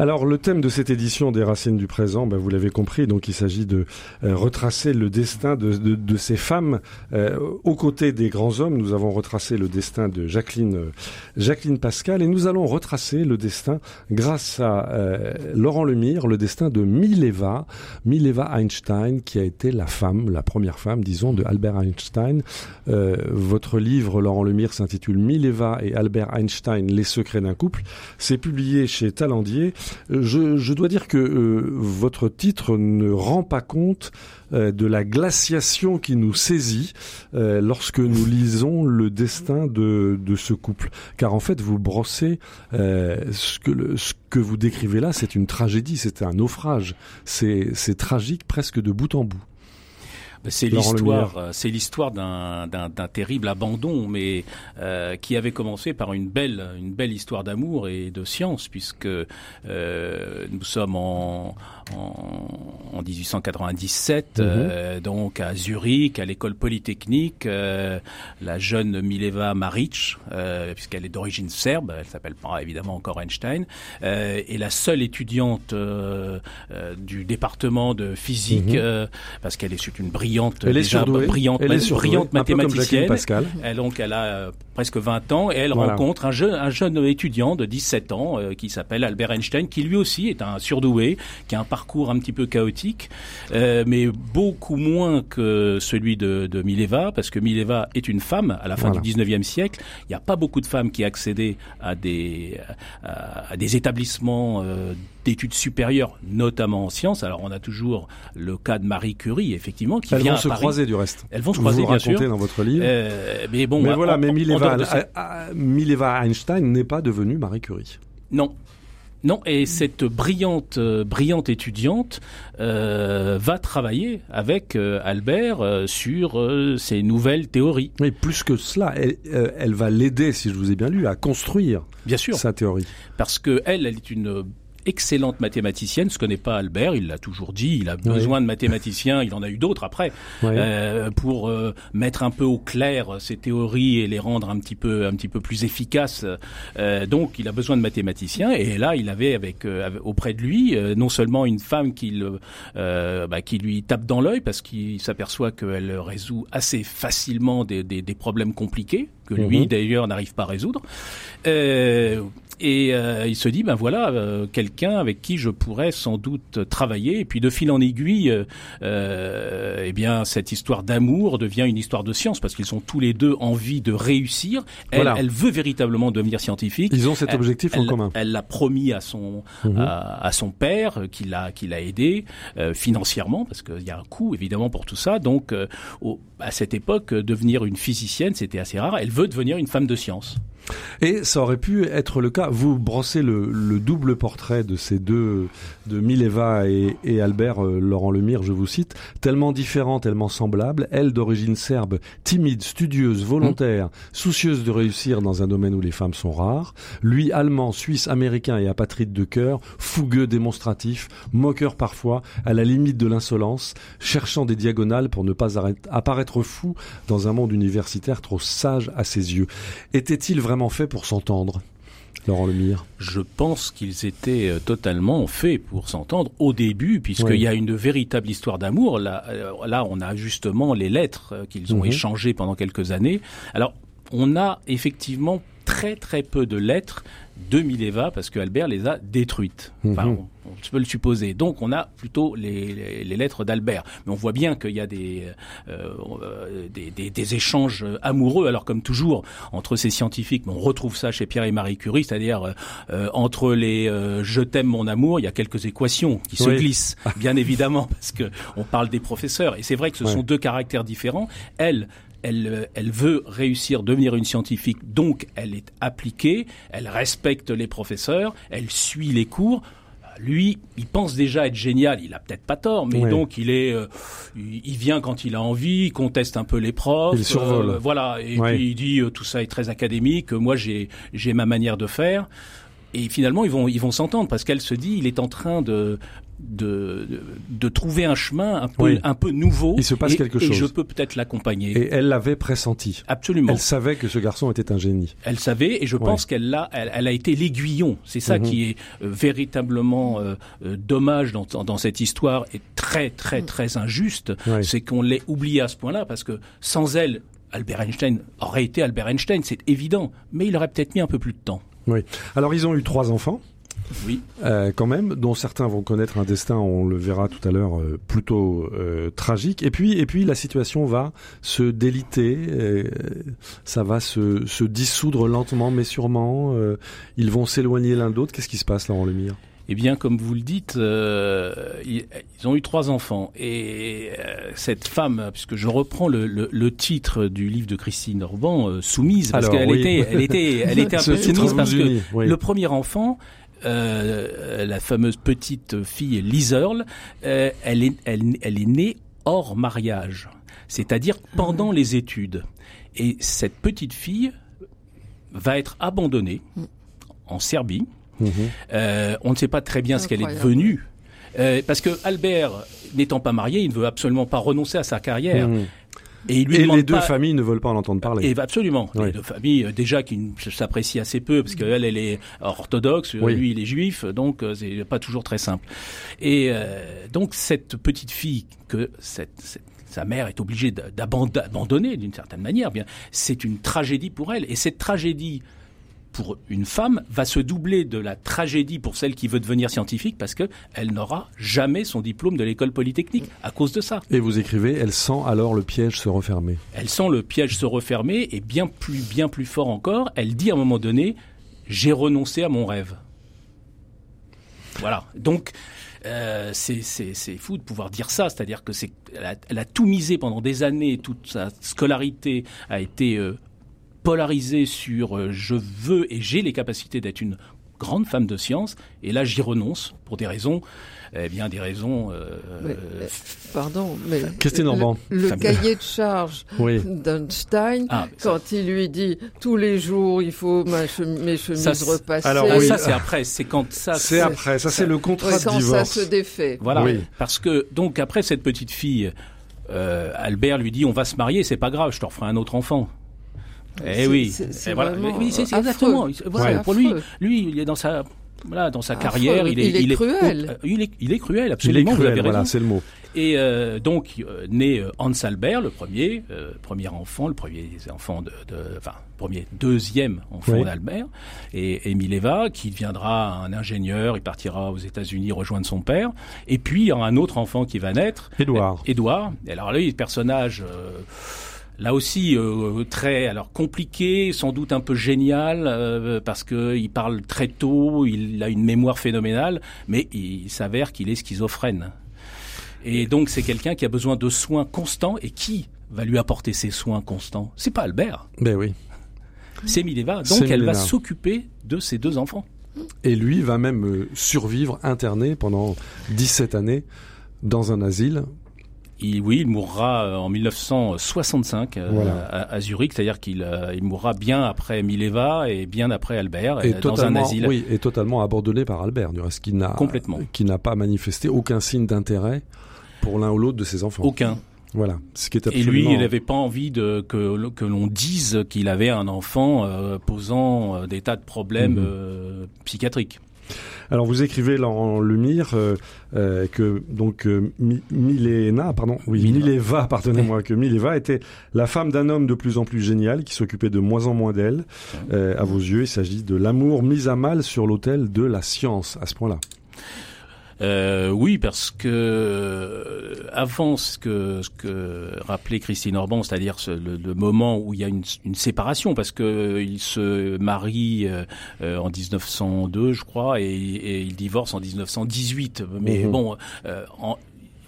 S3: Alors le thème de cette édition des Racines du présent, ben, vous l'avez compris, donc il s'agit de euh, retracer le destin de, ces femmes euh, aux côtés des grands hommes. Nous avons retracé le destin de Jacqueline, euh, Pascal et nous allons retracer le destin, grâce à euh, Laurent Lemire, le destin de Mileva, Mileva Einstein, qui a été la femme, la première femme, disons, de Albert Einstein. Votre livre, Laurent Lemire, s'intitule Mileva et Albert Einstein, les secrets d'un couple. C'est publié chez Talendier. Je, je dois dire que euh, votre titre ne rend pas compte euh, de la glaciation qui nous saisit euh, lorsque nous lisons le destin de, de ce couple. Car en fait, vous brossez euh, ce, que le- ce que vous décrivez là, c'est une tragédie, c'est un naufrage. C'est c'est tragique presque de bout en bout.
S5: C'est l'histoire,
S3: Lemire.
S5: euh, c'est l'histoire d'un, d'un, d'un terrible abandon, mais euh, qui avait commencé par une belle, une belle histoire d'amour et de science, puisque euh, nous sommes en, en, en 1897,
S3: Mhm.
S5: euh, donc à Zurich, à l'école polytechnique, la jeune Mileva Maric, puisqu'elle est d'origine serbe, elle s'appelle pas évidemment encore Einstein, est la seule étudiante du département de physique,
S3: Mhm.
S5: parce qu'elle est une brillante,
S3: Elle est
S5: déjà
S3: surdouée.
S5: brillante,
S3: Elle est
S5: brillante
S3: comme Jacqueline
S5: mathématicienne.
S3: Pascal.
S5: Elle, donc, elle a euh, presque 20 ans et elle
S3: Voilà.
S5: rencontre un jeune, un jeune étudiant de 17 ans euh, qui s'appelle Albert Einstein, qui lui aussi est un surdoué, qui a un parcours un petit peu chaotique, euh, mais beaucoup moins que celui de, de Mileva, parce que Mileva est une femme à la fin
S3: Voilà.
S5: du 19e siècle. Il n'y a pas beaucoup de femmes qui accédaient à des, à, à des établissements d'études supérieures, notamment en sciences. Alors on a toujours le cas de Marie Curie, effectivement, qui
S3: Elles
S5: vient
S3: vont
S5: à
S3: se
S5: Paris.
S3: croiser du reste.
S5: Elles vont se croiser,
S3: vous
S5: bien sûr.
S3: dans votre livre.
S5: Euh, mais bon,
S3: mais voilà, mais Mileva,
S5: de
S3: Einstein n'est pas devenue Marie Curie.
S5: Non. Non, et cette brillante, euh, brillante étudiante euh, va travailler avec euh, Albert euh, sur ses nouvelles théories.
S3: Mais plus que cela, elle, elle va l'aider, si je vous ai bien lu, à construire
S5: Bien sûr,
S3: sa théorie.
S5: parce que elle, elle est une excellente mathématicienne, ce connaît pas Albert, il l'a toujours dit, il a
S3: Oui.
S5: besoin de mathématiciens, il en a eu d'autres après, euh, pour euh, mettre un peu au clair ces théories et les rendre un petit peu un petit peu plus efficaces. Euh, donc il a besoin de mathématiciens et là il avait avec, auprès de lui non seulement une femme qui le, bah, qui lui tape dans l'œil parce qu'il s'aperçoit qu'elle résout assez facilement des, des, des problèmes compliqués que lui
S3: Mhm.
S5: d'ailleurs n'arrive pas à résoudre. Euh, et euh, il se dit ben voilà euh, quelqu'un avec qui je pourrais sans doute travailler et puis de fil en aiguille euh, euh, eh bien cette histoire d'amour devient une histoire de science parce qu'ils ont tous les deux envie de réussir elle,
S3: Voilà.
S5: elle veut véritablement devenir scientifique
S3: Ils ont cet
S5: Elle-
S3: objectif en
S5: elle-
S3: commun.
S5: Elle l'a promis à son
S3: Mhm.
S5: à, à son père euh, qui l'a qui l'a aidé euh, financièrement parce qu'il y a un coût évidemment pour tout ça. Donc euh, au- à cette époque devenir une physicienne c'était assez rare. Elle veut devenir une femme de science.
S3: Et ça aurait pu être le cas. Vous brossez le, le double portrait de ces deux, de Mileva et, et Albert euh, Laurent Lemire, je vous cite, tellement différents, tellement semblables. Elle d'origine serbe, timide, studieuse, volontaire, soucieuse de réussir dans un domaine où les femmes sont rares. Lui, allemand, suisse, américain et apatride de cœur, fougueux, démonstratif, moqueur parfois, à la limite de l'insolence, cherchant des diagonales pour ne pas apparaître fou dans un monde universitaire trop sage à ses yeux. Était-il vraiment fait pour s'entendre Laurent Lemire.
S5: Je pense qu'ils étaient euh, totalement faits pour s'entendre au début, puisqu'il
S3: Oui.
S5: y a une véritable histoire d'amour. Là, euh, là, on a justement les lettres euh, qu'ils ont
S3: Mhm.
S5: échangées pendant quelques années. Alors, on a effectivement très très peu de lettres de Mileva parce que Albert les a détruites. Enfin,
S3: Mhm.
S5: on, on peut le supposer. Donc on a plutôt les, les- les lettres d'Albert. Mais on voit bien qu'il y a des, euh, euh, des, des- des échanges amoureux. Alors comme toujours entre ces scientifiques, mais on retrouve ça chez Pierre et Marie Curie, c'est-à-dire euh, euh, entre les euh, je t'aime mon amour, il y a quelques équations qui se glissent, bien évidemment, parce que on parle des professeurs. Et c'est vrai que ce
S3: Ouais.
S5: sont deux caractères différents. Elle, elle, euh, elle veut réussir, devenir une scientifique, donc elle est appliquée, elle respecte les professeurs, elle suit les cours. Lui, il pense déjà être génial. Il a peut-être pas tort, mais donc il est, euh, il, vient quand il a envie, il conteste un peu les profs.
S3: Il survole.
S5: euh, voilà, et puis il dit euh, tout ça est très académique. Moi, j'ai j'ai ma manière de faire. Et finalement, ils vont ils vont s'entendre parce qu'elle se dit, il est en train de de, de, de trouver un chemin un peu
S3: Oui.
S5: un peu nouveau.
S3: Il se passe
S5: et-
S3: quelque
S5: et
S3: chose.
S5: je peux peut-être l'accompagner.
S3: Et elle l'avait pressenti.
S5: Absolument.
S3: Elle savait que ce garçon était un génie.
S5: Elle savait, et je pense qu'elle l'a, elle, elle a été l'aiguillon. C'est ça
S3: Mhm.
S5: qui est euh, véritablement euh, euh, dommage dans, dans, dans cette histoire et très très très injuste. C'est qu'on l'ait oublié à ce point-là parce que sans elle, Albert Einstein aurait été Albert Einstein, c'est évident. Mais il aurait peut-être mis un peu plus de temps.
S3: Oui. Alors ils ont eu trois enfants.
S5: Oui.
S3: Euh, quand même, dont certains vont connaître un destin, on le verra tout à l'heure, euh, plutôt euh, tragique. Et puis, et puis, la situation va se déliter, ça va se, se dissoudre lentement, mais sûrement. ils vont s'éloigner l'un de l'autre. Qu'est-ce qui se passe, Laurent Lemire?
S5: Eh bien, comme vous le dites, euh, ils, ils ont eu trois enfants. Et euh, cette femme, puisque je reprends le, le, le titre du livre de Christine Orban, euh, Soumise, parce qu'elle
S3: oui.
S5: était, elle était, elle était un peu soumise parce que
S3: oui.
S5: le premier enfant, euh, la fameuse petite fille Liz Earle, euh, elle, est, elle, elle est née hors mariage, c'est-à-dire pendant les études. Et cette petite fille va être abandonnée en Serbie.
S3: Mhm.
S5: Euh, on ne sait pas très bien ce qu'elle est devenue. Euh, parce que Albert, n'étant pas marié, il ne veut absolument pas renoncer à sa carrière. Et il lui
S3: Et
S5: demande
S3: les deux
S5: pas-
S3: familles ne veulent pas en entendre parler.
S5: et absolument.
S3: Oui.
S5: Les deux familles, euh, déjà, qui s'apprécient assez peu, parce qu'elle, elle est orthodoxe,
S3: Oui.
S5: lui, il est juif, donc euh, c'est pas toujours très simple. Et euh, donc, cette petite fille que cette, cette- sa mère est obligée d'a- d'aband- d'abandonner d'une certaine manière, bien, c'est une tragédie pour elle. Et cette tragédie pour une femme va se doubler de la tragédie pour celle qui veut devenir scientifique parce que elle n'aura jamais son diplôme de l'école polytechnique à cause de ça.
S3: Et vous écrivez, elle sent alors le piège se refermer.
S5: Elle sent le piège se refermer et bien plus, bien plus fort encore, elle dit à un moment donné, j'ai renoncé à mon rêve. Voilà. Donc, euh, c'est fou de pouvoir dire ça. C'est-à-dire que c'est, elle a tout misé pendant des années. Toute sa scolarité a été euh, polarisée sur euh, je veux et j'ai les capacités d'être une grande femme de science. Et là, j'y renonce pour des raisons, eh bien, des raisons. euh,
S4: Mais,
S5: euh,
S4: Pardon, mais
S3: Christine
S4: le-
S3: Orban.
S4: Le, cahier de charge
S3: Oui.
S4: d'Einstein,
S5: Ah, ça-
S4: quand il lui dit tous les jours il faut ma mes chemises
S5: Ça, c'est-
S4: repassées.
S3: Alors, oui.
S5: ça, c'est après. C'est quand ça.
S3: C'est après, ça c'est le contrat de
S4: quand ça
S3: divorce.
S4: se défait.
S5: Voilà.
S3: Oui.
S5: Parce que donc après cette petite fille, euh, Albert lui dit on va se marier, c'est pas grave, je te referai un autre enfant. Eh oui.
S4: c'est-
S5: Et voilà. Oui,
S4: affreux.
S5: exactement. Voilà, pour lui, lui, il est dans sa voilà, dans sa
S4: Affreux.
S5: carrière, il est,
S4: Il est cruel.
S5: euh, il est, il est cruel,
S3: Il est
S5: absolument. vous
S3: cruel,
S5: avez
S3: voilà, c'est le mot.
S5: Et euh, donc euh, né euh, Hans Albert, le premier, euh, premier enfant, le premier des enfants de, de- enfin premier, deuxième enfant
S3: Oui.
S5: d'Albert, et Émile Eva, qui deviendra un ingénieur, il partira aux États-Unis rejoindre son père, et puis il y aura un autre enfant qui va naître,
S3: Édouard.
S5: Édouard. Et alors lui, personnage. Là aussi euh, très alors compliqué, sans doute un peu génial euh, parce que il parle très tôt, il a une mémoire phénoménale, mais il s'avère qu'il est schizophrène. Et donc c'est quelqu'un qui a besoin de soins constants et qui va lui apporter ces soins constants? C'est pas Albert,
S3: Ben oui.
S5: c'est Mileva. Donc elle va s'occuper de ses deux enfants.
S3: Et lui va même euh, survivre interné pendant 17 années dans un asile.
S5: Il, oui, il mourra euh, en 1965 euh,
S3: Voilà.
S5: à, à Zurich, c'est-à-dire qu'il euh, il mourra bien après Mileva et bien après Albert
S3: Et
S5: dans un asile.
S3: oui, et totalement abandonné par Albert, du reste, qui n'a,
S5: Complètement.
S3: qui n'a pas manifesté aucun signe d'intérêt pour l'un ou l'autre de ses enfants.
S5: Aucun.
S3: Voilà. Ce qui est
S5: Et lui, il n'avait pas envie de, que, que l'on dise qu'il avait un enfant euh, posant des tas de problèmes
S3: Mhm.
S5: euh, psychiatriques.
S3: Alors vous écrivez là en Lemire euh, euh, que donc euh, Milena, pardon, oui Mileva, pardonnez-moi, que Mileva était la femme d'un homme de plus en plus génial qui s'occupait de moins en moins d'elle. à vos yeux, il s'agit de l'amour mis à mal sur l'autel de la science à ce point-là.
S5: Euh, oui, parce que euh, avant ce que, ce que rappelait Christine Orban, c'est-à-dire le, le, moment où il y a une, une séparation, parce que euh, il se marie euh, en 1902, je crois, et, et, il divorce en 1918. Mais mmh. bon, en,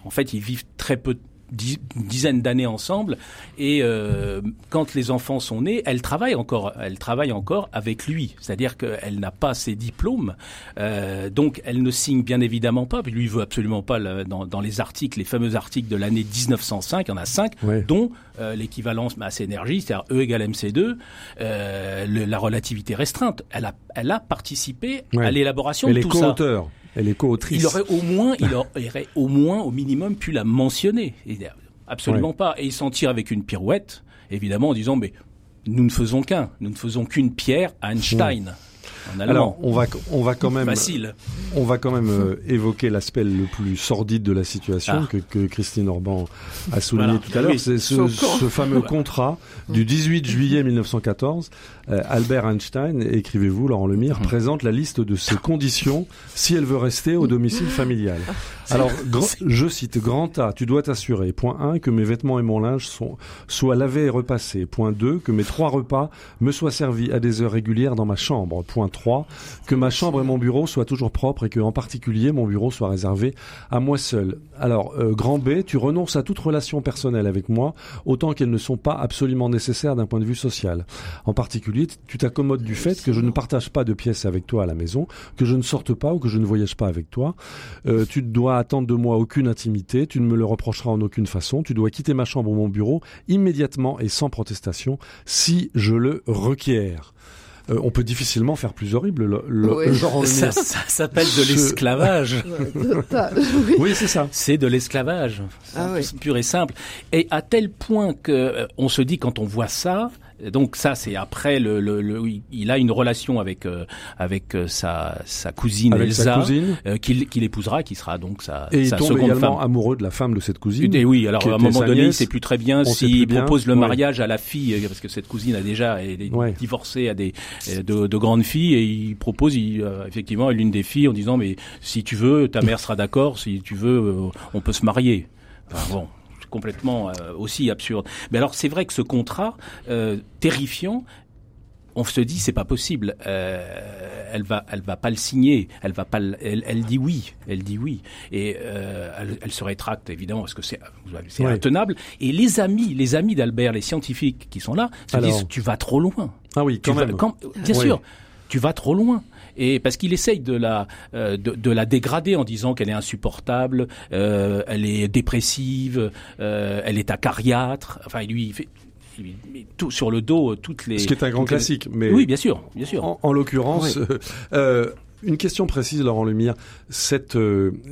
S5: en fait, ils vivent très peu une dizaine d'années ensemble. Et euh, quand les enfants sont nés, elle travaille encore, elle travaille encore avec lui, c'est-à-dire qu'elle n'a pas ses diplômes, euh, donc elle ne signe bien évidemment pas, puis lui veut absolument pas dans, dans, les articles, les fameux articles de l'année 1905, il y en a cinq, dont euh, l'équivalence masse énergie, c'est-à-dire E égale MC2, euh, le, la relativité restreinte. Elle a, elle a participé à l'élaboration de tout ça.
S3: Elle est co-autrice.
S5: Il aurait au moins, il aurait au moins, au minimum, pu la mentionner. Absolument pas. Et il s'en tire avec une pirouette, évidemment, en disant, mais nous ne faisons qu'un. Nous ne faisons qu'une pierre à Einstein.
S3: Alors, on va, on va quand même,
S5: Facile.
S3: on va quand même euh, évoquer l'aspect le plus sordide de la situation ah. que, que, Christine Orban a souligné tout à l'heure. C'est ce, ce, fameux contrat du 18 juillet 1914. Euh, Albert Einstein, écrivez-vous, Laurent Lemire, mmh. présente la liste de ses conditions si elle veut rester au domicile familial. Alors, je cite, Grand A, tu dois t'assurer, point 1, que mes vêtements et mon linge sont, soient lavés et repassés. Point 2, que mes trois repas me soient servis à des heures régulières dans ma chambre. Point 3, que ma chambre et mon bureau soient toujours propres et que, en particulier, mon bureau soit réservé à moi seul. Alors, euh, grand B, tu renonces à toute relation personnelle avec moi, autant qu'elles ne sont pas absolument nécessaires d'un point de vue social. En particulier, tu t'accommodes du fait que je ne partage pas de pièces avec toi à la maison, que je ne sorte pas ou que je ne voyage pas avec toi. Euh, tu dois attendre de moi aucune intimité, tu ne me le reprocheras en aucune façon, tu dois quitter ma chambre ou mon bureau immédiatement et sans protestation si je le requiers. Euh, on peut difficilement faire plus horrible. Le, genre
S5: ça, ça s'appelle de l'esclavage.
S3: oui, c'est ça.
S5: C'est de l'esclavage, ah, pur et simple. Et à tel point que euh, on se dit quand on voit ça, donc ça, c'est après le, le, le, il a une relation avec euh, avec euh, sa sa cousine Elsa, euh, qu'il épousera, qui sera donc sa,
S3: et
S5: sa
S3: il tombe également amoureux de la femme de cette cousine.
S5: Et oui, alors à un moment donné, il sait plus très bien s'il propose le mariage à la fille, parce que cette cousine a déjà elle est divorcée à des de, de, grandes filles, et il propose il, effectivement à l'une des filles en disant mais si tu veux, ta mère sera d'accord, si tu veux, on peut se marier. Enfin, bon, complètement euh, aussi absurde. Mais alors c'est vrai que ce contrat euh, terrifiant, on se dit c'est pas possible. Euh, elle va, elle va pas le signer. Elle va pas. elle, elle, dit oui. Elle dit oui. Et euh, elle, elle, se rétracte évidemment parce que c'est, c'est intenable. Et les amis, les amis d'Albert, les scientifiques qui sont là, se disent tu vas trop loin.
S3: Ah oui, quand même.
S5: bien sûr, tu vas trop loin et parce qu'il essaye de la euh, de, de, la dégrader en disant qu'elle est insupportable, euh, elle est dépressive, euh, elle est acariâtre. Enfin, lui, il fait tout sur le dos toutes les.
S3: Ce qui est un grand classique, mais
S5: oui, bien sûr, bien sûr.
S3: En, en l'occurrence. Euh, une question précise, Laurent. Cette,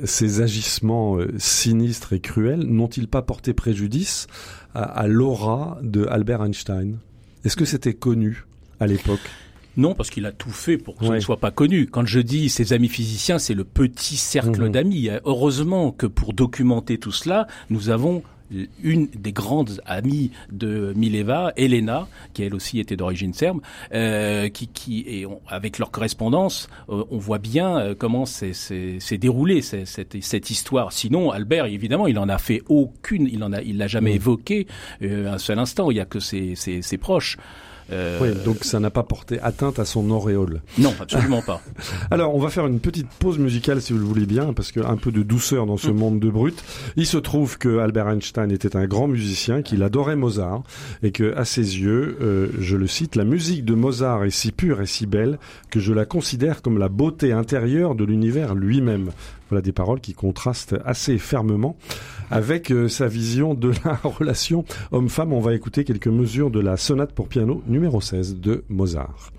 S3: ces agissements sinistres et cruels n'ont-ils pas porté préjudice à, à l'aura de Albert Einstein? Est-ce que c'était connu à l'époque?
S5: Non, parce qu'il a tout fait pour que ce ne soit pas connu. Quand je dis ses amis physiciens, c'est le petit cercle mhm. d'amis. Heureusement que pour documenter tout cela, nous avons une des grandes amies de Mileva, Elena, qui elle aussi était d'origine serbe, euh, qui, qui et avec leur correspondance, euh, on voit bien euh, comment s'est déroulée cette, cette, histoire. Sinon, Albert, évidemment, il en a fait aucune, il en a, il l'a jamais mhm. évoqué un seul instant. Il y a que ses, ses proches.
S3: Euh, oui, donc ça n'a pas porté atteinte à son auréole.
S5: Non, absolument pas.
S3: Alors, on va faire une petite pause musicale si vous le voulez bien, parce que un peu de douceur dans ce mm. monde de brut. Il se trouve que Albert Einstein était un grand musicien, qu'il adorait Mozart, et que à ses yeux, euh, je le cite, la musique de Mozart est si pure et si belle que je la considère comme la beauté intérieure de l'univers lui-même. Voilà des paroles qui contrastent assez fermement avec euh, sa vision de la relation homme-femme. On va écouter quelques mesures de la sonate pour piano numéro 16 de Mozart.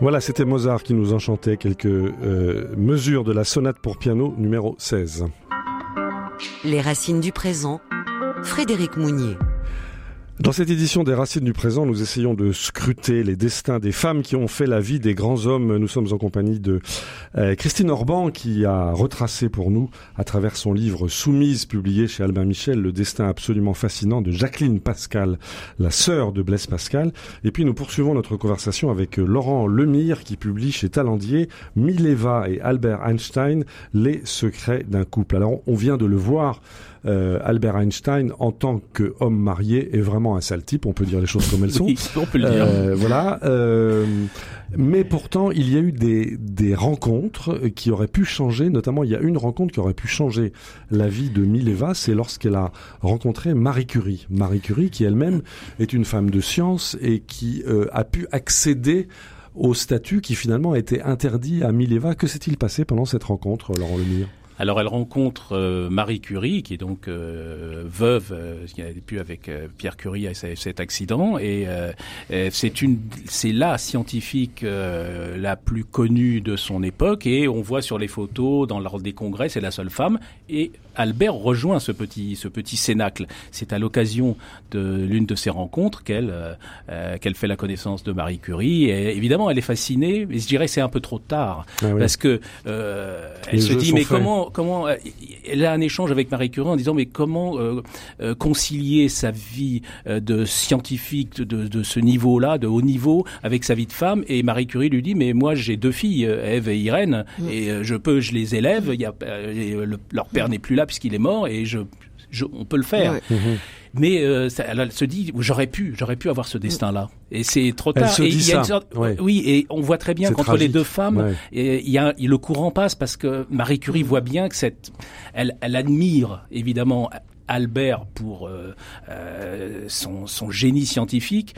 S3: Voilà, c'était Mozart qui nous enchantait quelques euh, mesures de la sonate pour piano numéro 16.
S2: Les racines du présent, Frédéric Mounier.
S3: Dans cette édition des Racines du présent, nous essayons de scruter les destins des femmes qui ont fait la vie des grands hommes. Nous sommes en compagnie de euh, Christine Orban qui a retracé pour nous, à travers son livre Soumise, publié chez Albin Michel, le destin absolument fascinant de Jacqueline Pascal, la sœur de Blaise Pascal. Et puis nous poursuivons notre conversation avec euh, Laurent Lemire qui publie chez Talendier Mileva et Albert Einstein, Les secrets d'un couple. Alors on vient de le voir euh, Albert Einstein, en tant qu'homme marié, est vraiment un sale type. On peut dire les choses comme elles sont.
S5: Oui, on peut le dire.
S3: Euh, voilà. Mais pourtant, il y a eu des, des rencontres qui auraient pu changer. Notamment, il y a une rencontre qui aurait pu changer la vie de Mileva. C'est lorsqu'elle a rencontré Marie Curie. Marie Curie, qui elle-même est une femme de science et qui euh, a pu accéder au statut qui finalement a été interdit à Mileva. Que s'est-il passé pendant cette rencontre, Laurent Lemire?
S5: Alors elle rencontre euh, Marie Curie, qui est donc euh, veuve, euh, qui avec euh, Pierre Curie à ce- cet accident, et c'est la scientifique la plus connue de son époque, et on voit sur les photos dans l'ordre des congrès, c'est la seule femme, et Albert rejoint ce petit, ce petit cénacle. C'est à l'occasion de l'une de ces rencontres qu'elle, euh, euh, qu'elle fait la connaissance de Marie Curie, et évidemment elle est fascinée, mais je dirais que c'est un peu trop tard,
S3: Ah oui.
S5: parce que euh, elle se dit mais
S3: faits.
S5: comment comment euh, elle a un échange avec Marie Curie en disant mais comment euh, euh, concilier sa vie euh, de scientifique de, de, de ce niveau-là de haut niveau avec sa vie de femme? Et Marie Curie lui dit mais moi j'ai deux filles Ève et Irène et euh, je peux je les élève il y a et, le- leur père n'est plus là puisqu'il est mort et je, je on peut le faire
S4: Ouais.
S5: mais euh, ça, elle, elle se dit j'aurais pu j'aurais pu avoir ce destin là et c'est trop
S3: Elle
S5: tard
S3: se
S5: et
S3: dit
S5: il y a une
S3: ça,
S5: sorte-
S3: ouais.
S5: oui et on voit très bien qu'entre les deux femmes
S3: Ouais.
S5: et il y a, le courant passe parce que Marie Curie voit bien que cette, elle, elle admire évidemment Albert pour euh, euh, son, son génie scientifique,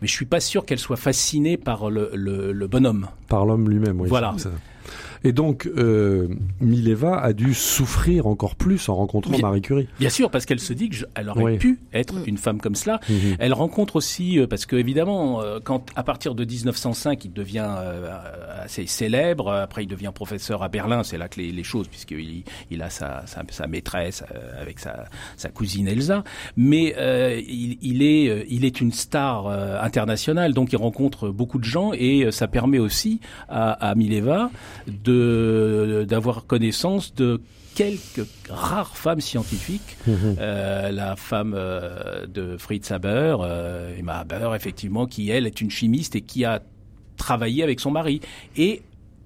S5: mais je suis pas sûr qu'elle soit fascinée par le, le, le bonhomme.
S3: Par l'homme lui-même, oui.
S5: Voilà.
S3: c'est ça. Et donc, euh, Mileva a dû souffrir encore plus en rencontrant
S5: Bien-
S3: Marie Curie.
S5: Bien sûr, parce qu'elle se dit que je- elle aurait
S3: Oui.
S5: pu être une femme comme cela.
S3: Mhm.
S5: Elle rencontre aussi, euh, parce que évidemment, euh, quand à partir de 1905, il devient euh, assez célèbre. Après, il devient professeur à Berlin. C'est là que les, les choses, puisqu'il il a sa, sa, sa maîtresse euh, avec sa, sa cousine Elsa. Mais euh, il, il est, il est une star internationale, donc il rencontre beaucoup de gens et ça permet aussi à, à Mileva de d'avoir connaissance de quelques rares femmes scientifiques. Euh, la femme euh, de Fritz Haber, euh, Emma Haber, effectivement, qui elle est une chimiste et qui a travaillé avec son mari. Et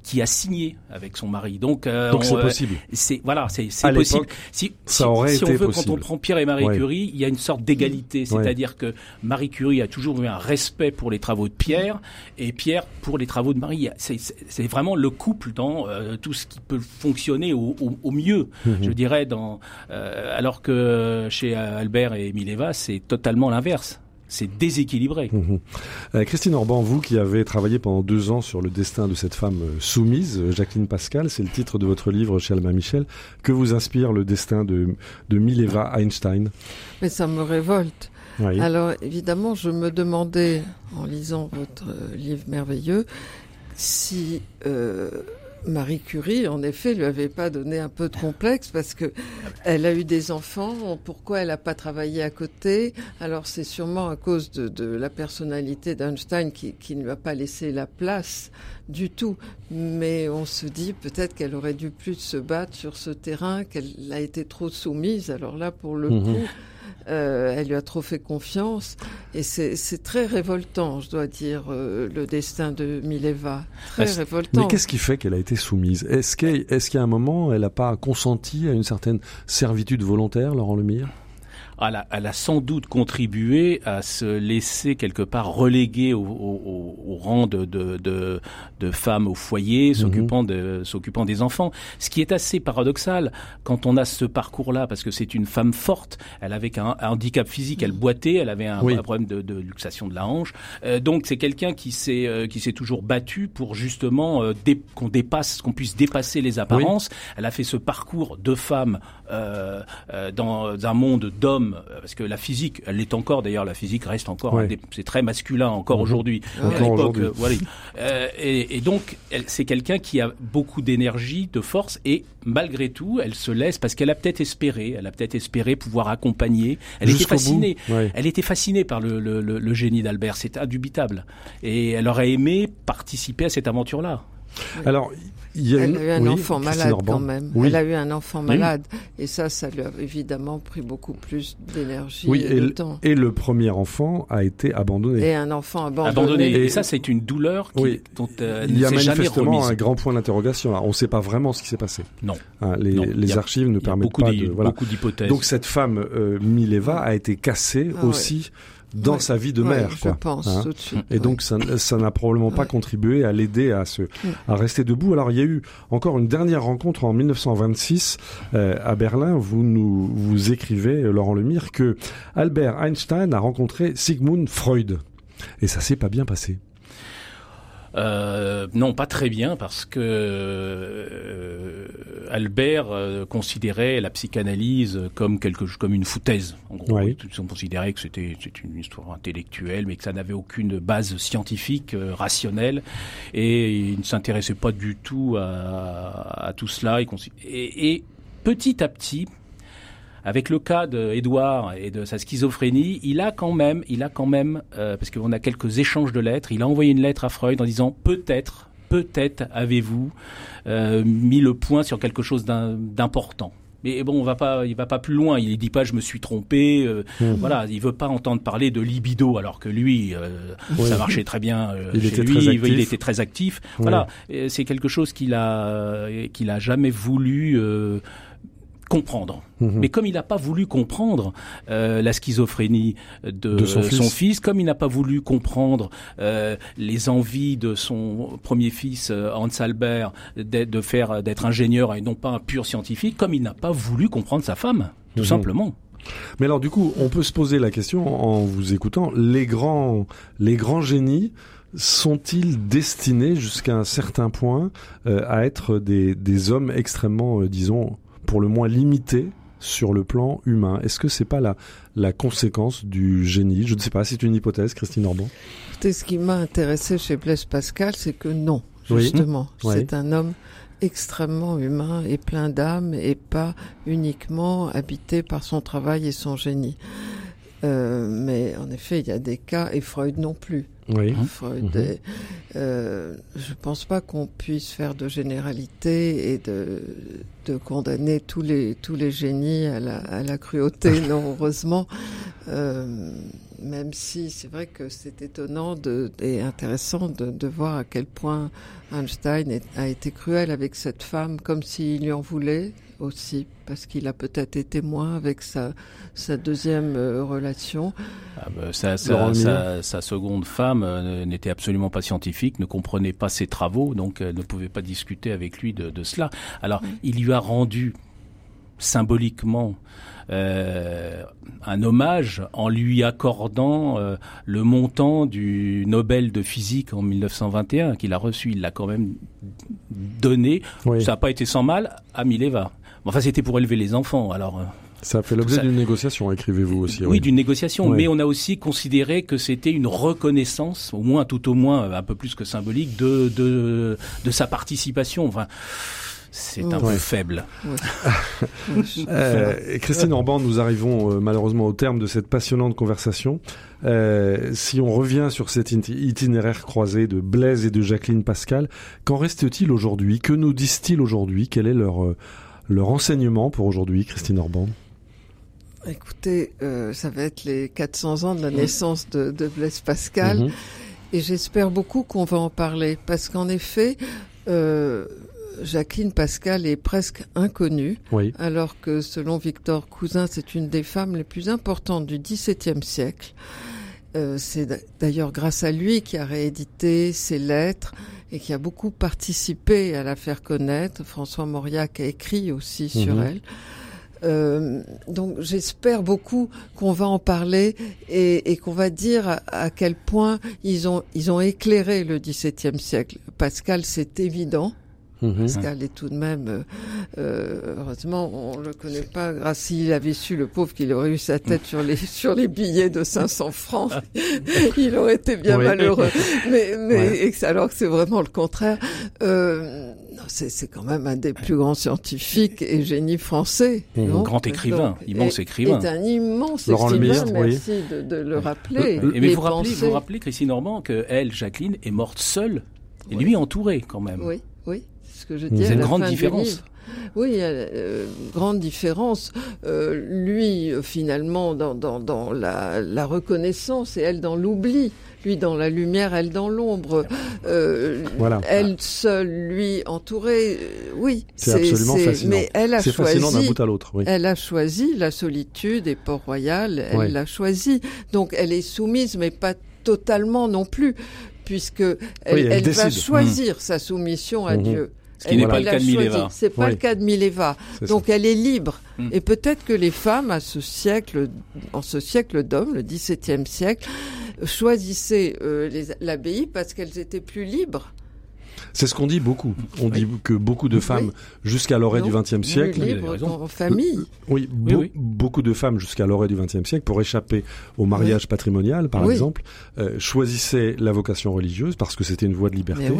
S5: qui a signé avec son mari. Donc, euh,
S3: Donc
S5: on,
S3: c'est
S5: euh,
S3: possible.
S5: c'est voilà, c'est possible. Si,
S3: ça
S5: si-
S3: aurait
S5: si on veut,
S3: possible.
S5: quand on prend Pierre et Marie
S3: Ouais.
S5: Curie, il y a une sorte d'égalité, c'est-à-dire que Marie Curie a toujours eu un respect pour les travaux de Pierre et Pierre pour les travaux de Marie. C'est vraiment le couple dans euh, tout ce qui peut fonctionner au, au- au mieux,
S3: Mhm.
S5: je dirais. Dans euh, alors que chez Albert et Mileva, c'est totalement l'inverse. C'est déséquilibré.
S3: Mhm. Euh, Christine Orban, vous qui avez travaillé pendant deux ans sur le destin de cette femme euh, soumise, euh, Jacqueline Pascal, c'est le titre de votre livre chez Albin Michel. Que vous inspire le destin de, de Mileva Einstein?
S4: Mais ça me révolte.
S3: Oui.
S4: Alors évidemment, je me demandais, en lisant votre livre merveilleux, si euh, Marie Curie, en effet, lui avait pas donné un peu de complexe parce que elle a eu des enfants. Pourquoi elle n'a pas travaillé à côté? Alors c'est sûrement à cause de, de la personnalité d'Einstein qui, qui ne lui a pas laissé la place du tout. Mais on se dit peut-être qu'elle aurait dû plus se battre sur ce terrain, qu'elle a été trop soumise. Alors là, pour le
S3: Mhm.
S4: coup. Euh, elle lui a trop fait confiance et c'est très révoltant, je dois dire, euh, le destin de Mileva. Très révoltant.
S3: Mais qu'est-ce qui fait qu'elle a été soumise? Est-ce qu'à est qu'il y a un moment, elle n'a pas consenti à une certaine servitude volontaire, Laurent Lemire?
S5: Elle a, elle a sans doute contribué à se laisser quelque part reléguer au, au- au- rang de, de, de, de femme au foyer, s'occupant de, s'occupant des enfants. Ce qui est assez paradoxal quand on a ce parcours-là, parce que c'est une femme forte. Elle avait un, un handicap physique, elle boitait, elle avait un,
S3: Oui.
S5: un problème de, de luxation de la hanche. Euh, donc c'est quelqu'un qui s'est euh, qui s'est toujours battu pour justement euh, dé- qu'on dépasse, qu'on puisse dépasser les apparences. Elle a fait ce parcours de femme euh, euh, dans un monde d'hommes d'homme, parce que la physique, elle l'est encore d'ailleurs, la physique reste encore, c'est très masculin encore mhm. aujourd'hui.
S3: l'époque,
S5: voilà. et, et, donc, c'est quelqu'un qui a beaucoup d'énergie, de force, et malgré tout, elle se laisse parce qu'elle a peut-être espéré, elle a peut-être espéré pouvoir accompagner. Elle était fascinée. Elle était fascinée par le, le, le génie d'Albert. C'est indubitable. Et elle aurait aimé participer à cette aventure-là.
S3: Alors,
S4: elle a eu un enfant malade quand même. Elle a eu un enfant malade et ça, ça lui a évidemment pris beaucoup plus d'énergie et, de temps.
S3: Et le premier enfant a été abandonné.
S4: Et un enfant abandonné.
S5: Et, ça, c'est une douleur qui, dont
S3: euh, il y a manifestement un grand point d'interrogation. On ne sait pas vraiment ce qui s'est passé.
S5: Non.
S3: Hein, les, archives ne permettent pas de.
S5: Voilà. Beaucoup d'hypothèses.
S3: Donc cette femme euh, Mileva a été cassée ah aussi dans sa vie de mère.
S4: Je pense hein. tout de suite.
S3: Et donc ça, n'a probablement pas contribué à l'aider à se à rester debout. Alors il y a eu encore une dernière rencontre en 1926 euh, à Berlin. Vous nous vous écrivez Laurent Lemire que Albert Einstein a rencontré Sigmund Freud et ça s'est pas bien passé.
S5: Euh, non, pas très bien, parce que euh, Albert euh, considérait la psychanalyse comme quelque comme une foutaise. En gros, oui. ils considéraient que c'était une histoire intellectuelle, mais que ça n'avait aucune base scientifique, rationnelle, et il ne s'intéressait pas du tout à, à tout cela. Et, et petit à petit, avec le cas d'Edouard et de sa schizophrénie, il a quand même, il a quand même, euh, parce qu'on a quelques échanges de lettres, il a envoyé une lettre à Freud en disant peut-être, peut-être avez-vous euh, mis le point sur quelque chose d'important. Mais bon, on va pas, il va pas plus loin. Il dit pas je me suis trompé. Euh, mmh. Voilà, il veut pas entendre parler de libido, alors que lui, ça marchait très bien il chez était lui. Très il était très actif. Voilà, c'est quelque chose qu'il a, qu'il a jamais voulu comprendre. Mhm. Mais comme il n'a pas voulu comprendre euh, la schizophrénie de, son, fils. comme il n'a pas voulu comprendre euh, les envies de son premier fils euh, Hans Albert de faire d'être ingénieur et non pas un pur scientifique, comme il n'a pas voulu comprendre sa femme, tout mhm. simplement.
S3: Mais alors du coup, on peut se poser la question en vous écoutant, les grands, les grands génies sont-ils destinés jusqu'à un certain point à être des, des hommes extrêmement, disons, pour le moins limité sur le plan humain. Est-ce que c'est pas la, la conséquence du génie? Je ne sais pas, c'est une hypothèse, Christine Orban.
S4: Ce qui m'a intéressé chez Blaise Pascal, c'est que non, justement. C'est un homme extrêmement humain et plein d'âme et pas uniquement habité par son travail et son génie. Euh, mais en effet, il y a des cas, et Freud non plus.
S3: Oui.
S4: Hein, Freud. Mhm. euh, je pense pas qu'on puisse faire de généralité et de, de condamner tous les tous les génies à la, à la cruauté. non, heureusement. Euh, même si c'est vrai que c'est étonnant de, et intéressant de, de voir à quel point Einstein a été cruel avec cette femme, comme s'il lui en voulait aussi, parce qu'il a peut-être été moins avec sa, sa deuxième euh, relation.
S5: Ah bah, sa, sa, seconde femme euh, n'était absolument pas scientifique, ne comprenait pas ses travaux, donc ne pouvait pas discuter avec lui de, de cela. Alors, il lui a rendu symboliquement euh, un hommage en lui accordant euh, le montant du Nobel de physique en 1921 qu'il a reçu. Il l'a quand même donné. Ça n'a pas été sans mal à Mileva. Enfin, c'était pour élever les enfants. Alors. Euh,
S3: ça a fait l'objet d'une négociation, écrivez-vous aussi.
S5: Oui, d'une négociation, mais on a aussi considéré que c'était une reconnaissance, au moins, tout au moins, un peu plus que symbolique, de de, de sa participation. Enfin, c'est un peu faible.
S3: euh, Christine Orban, nous arrivons euh, malheureusement au terme de cette passionnante conversation. Euh, si on revient sur cet itinéraire croisé de Blaise et de Jacqueline Pascal, qu'en reste-t-il aujourd'hui? Que nous disent-ils aujourd'hui? Quel est leur, euh, leur enseignement pour aujourd'hui, Christine Orban
S4: Écoutez, euh, ça va être les 400 ans de la naissance de, de Blaise Pascal. Mhm. Et j'espère beaucoup qu'on va en parler parce qu'en effet, euh, Jacqueline Pascal est presque inconnue, alors que selon Victor Cousin, c'est une des femmes les plus importantes du XVIIe siècle. Euh, c'est d'ailleurs grâce à lui qui a réédité ses lettres et qui a beaucoup participé à la faire connaître. François Mauriac a écrit aussi sur mhm. elle. Euh, donc j'espère beaucoup qu'on va en parler et, et qu'on va dire à, à, quel point ils ont ils ont éclairé le XVIIe siècle. Pascal, c'est évident
S3: Mhm.
S4: Pascal est tout de même, euh, euh, heureusement, on le connaît pas. Grâce s'il avait su, le pauvre, qu'il aurait eu sa tête sur les sur les billets de 500 francs, il aurait été bien
S3: Oui.
S4: malheureux. Mais mais
S3: Ouais.
S4: et que- alors que c'est vraiment le contraire. Euh, non, c'est c'est quand même un des plus grands scientifiques et génies français. Non?
S5: Grand écrivain,
S4: Donc,
S5: immense
S4: et-
S5: écrivain.
S4: Est un immense
S3: Laurent
S4: écrivain.
S3: Lemire, oui.
S4: Merci de, de le rappeler.
S5: Et mais vous rappelez, vous rappelez, Christine Normand, que elle, Jacqueline, est morte seule et
S4: Oui.
S5: lui entouré quand même.
S4: Oui, oui, c'est que je
S3: C'est
S4: dis. à
S5: une grande différence.
S4: Oui, euh, grande différence. Euh, lui, euh, finalement, dans, dans, dans la, la reconnaissance et elle dans l'oubli. Lui dans la lumière, elle dans l'ombre. Euh,
S3: Voilà.
S4: Elle seule, lui entouré. euh, oui,
S3: C'est absolument fascinant.
S4: Mais elle a
S3: C'est fascinant d'un
S4: choisi.
S3: bout à l'autre. Oui.
S4: Elle a choisi la solitude et Port-Royal, elle
S3: Ouais.
S4: l'a choisi. Donc elle est soumise, mais pas totalement non plus, puisque elle,
S3: Oui, elle
S4: elle va choisir sa soumission à
S3: Mhm.
S4: Dieu.
S5: Ce qui n'est pas le cas de
S4: choisi.
S5: Mileva.
S4: C'est pas le cas de Mileva. Donc elle est libre.
S5: Mm.
S4: Et peut-être que les femmes, à ce siècle, en ce siècle d'hommes, le XVIIe siècle, choisissaient euh, l'abbaye parce qu'elles étaient plus libres.
S3: C'est ce qu'on dit beaucoup. On dit que beaucoup de femmes, jusqu'à l'orée du XXe siècle,
S4: en famille.
S3: Oui, beau-
S5: oui.
S3: beaucoup de femmes jusqu'à l'orée du XXe siècle, pour échapper au mariage patrimonial, par
S4: Oui.
S3: exemple, euh, choisissaient la vocation religieuse parce que c'était une voie de liberté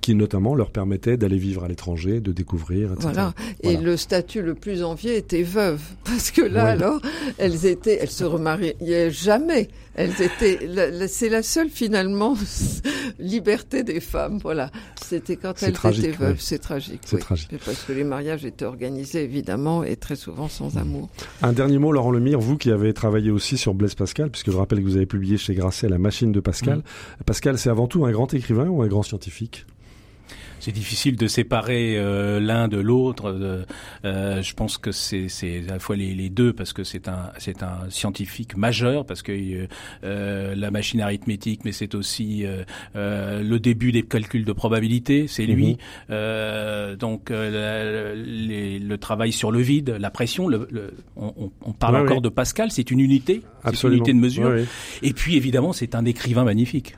S3: qui notamment leur permettait d'aller vivre à l'étranger, de découvrir, etc.
S4: Voilà. Et
S3: Voilà.
S4: le statut le plus envié était veuve. Parce que là,
S3: Oui.
S4: alors, elles étaient, elles se remariaient jamais. Elles étaient, c'est la seule, finalement, liberté des femmes. Voilà. C'était quand elles
S3: tragique,
S4: étaient veuves.
S3: oui.
S4: C'est tragique.
S3: C'est
S4: oui.
S3: tragique.
S4: Parce que les mariages étaient organisés, évidemment, et très souvent sans amour.
S3: Un dernier mot, Laurent Lemire, vous qui avez travaillé aussi sur Blaise Pascal, puisque je rappelle que vous avez publié chez Grasset La machine de Pascal.
S5: Mm.
S3: Pascal, c'est avant tout un grand écrivain ou un grand scientifique?
S5: C'est difficile de séparer euh, l'un de l'autre. euh, je pense que c'est à la fois les, les deux parce que c'est un c'est un scientifique majeur parce que euh, euh, la machine arithmétique, mais c'est aussi euh, euh, le début des calculs de probabilité. C'est lui.
S3: Mhm.
S5: Euh, donc euh, la- les- le travail sur le vide, la pression. Le, le- on, on- parle
S3: Ouais,
S5: encore de Pascal. C'est une unité. C'est une unité de mesure.
S3: Ouais.
S5: Et puis évidemment, c'est un écrivain magnifique.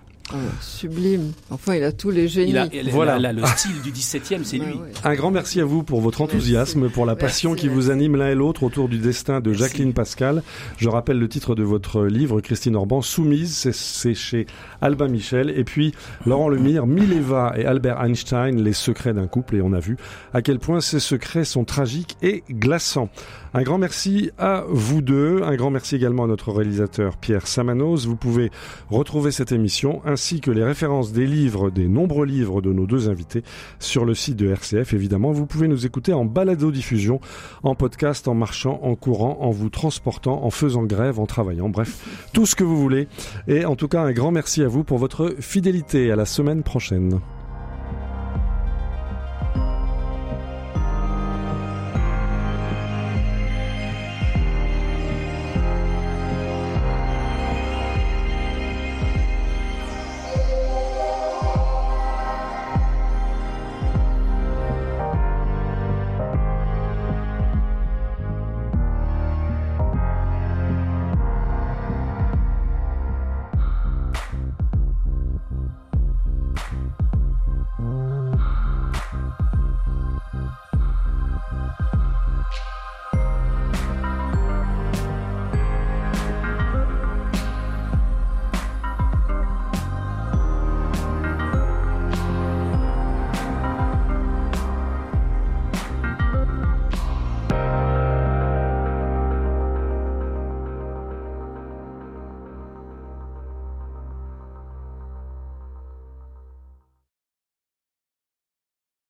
S4: Sublime. Enfin, il a tous les génies.
S5: Il a, il a-
S3: Voilà.
S5: là, le style du 17e, c'est
S4: Bah
S5: lui.
S4: ouais.
S3: Un grand merci à vous pour votre enthousiasme, pour la passion
S4: Merci,
S3: qui vous anime l'un et l'autre autour du destin de Jacqueline Pascal. Je rappelle le titre de votre livre, Christine Orban, Soumise, c'est- c'est chez Albin Michel. Et puis Laurent Lemire, Mileva et Albert Einstein, les secrets d'un couple. Et on a vu à quel point ces secrets sont tragiques et glaçants. Un grand merci à vous deux. Un grand merci également à notre réalisateur Pierre Samanos. Vous pouvez retrouver cette émission ainsi que les références des livres, des nombreux livres de nos deux invités sur le site de RCF. Évidemment, vous pouvez nous écouter en balado-diffusion, en podcast, en marchant, en courant, en vous transportant, en faisant grève, en travaillant. Bref, tout ce que vous voulez. Et en tout cas, un grand merci à vous pour votre fidélité. À la semaine prochaine.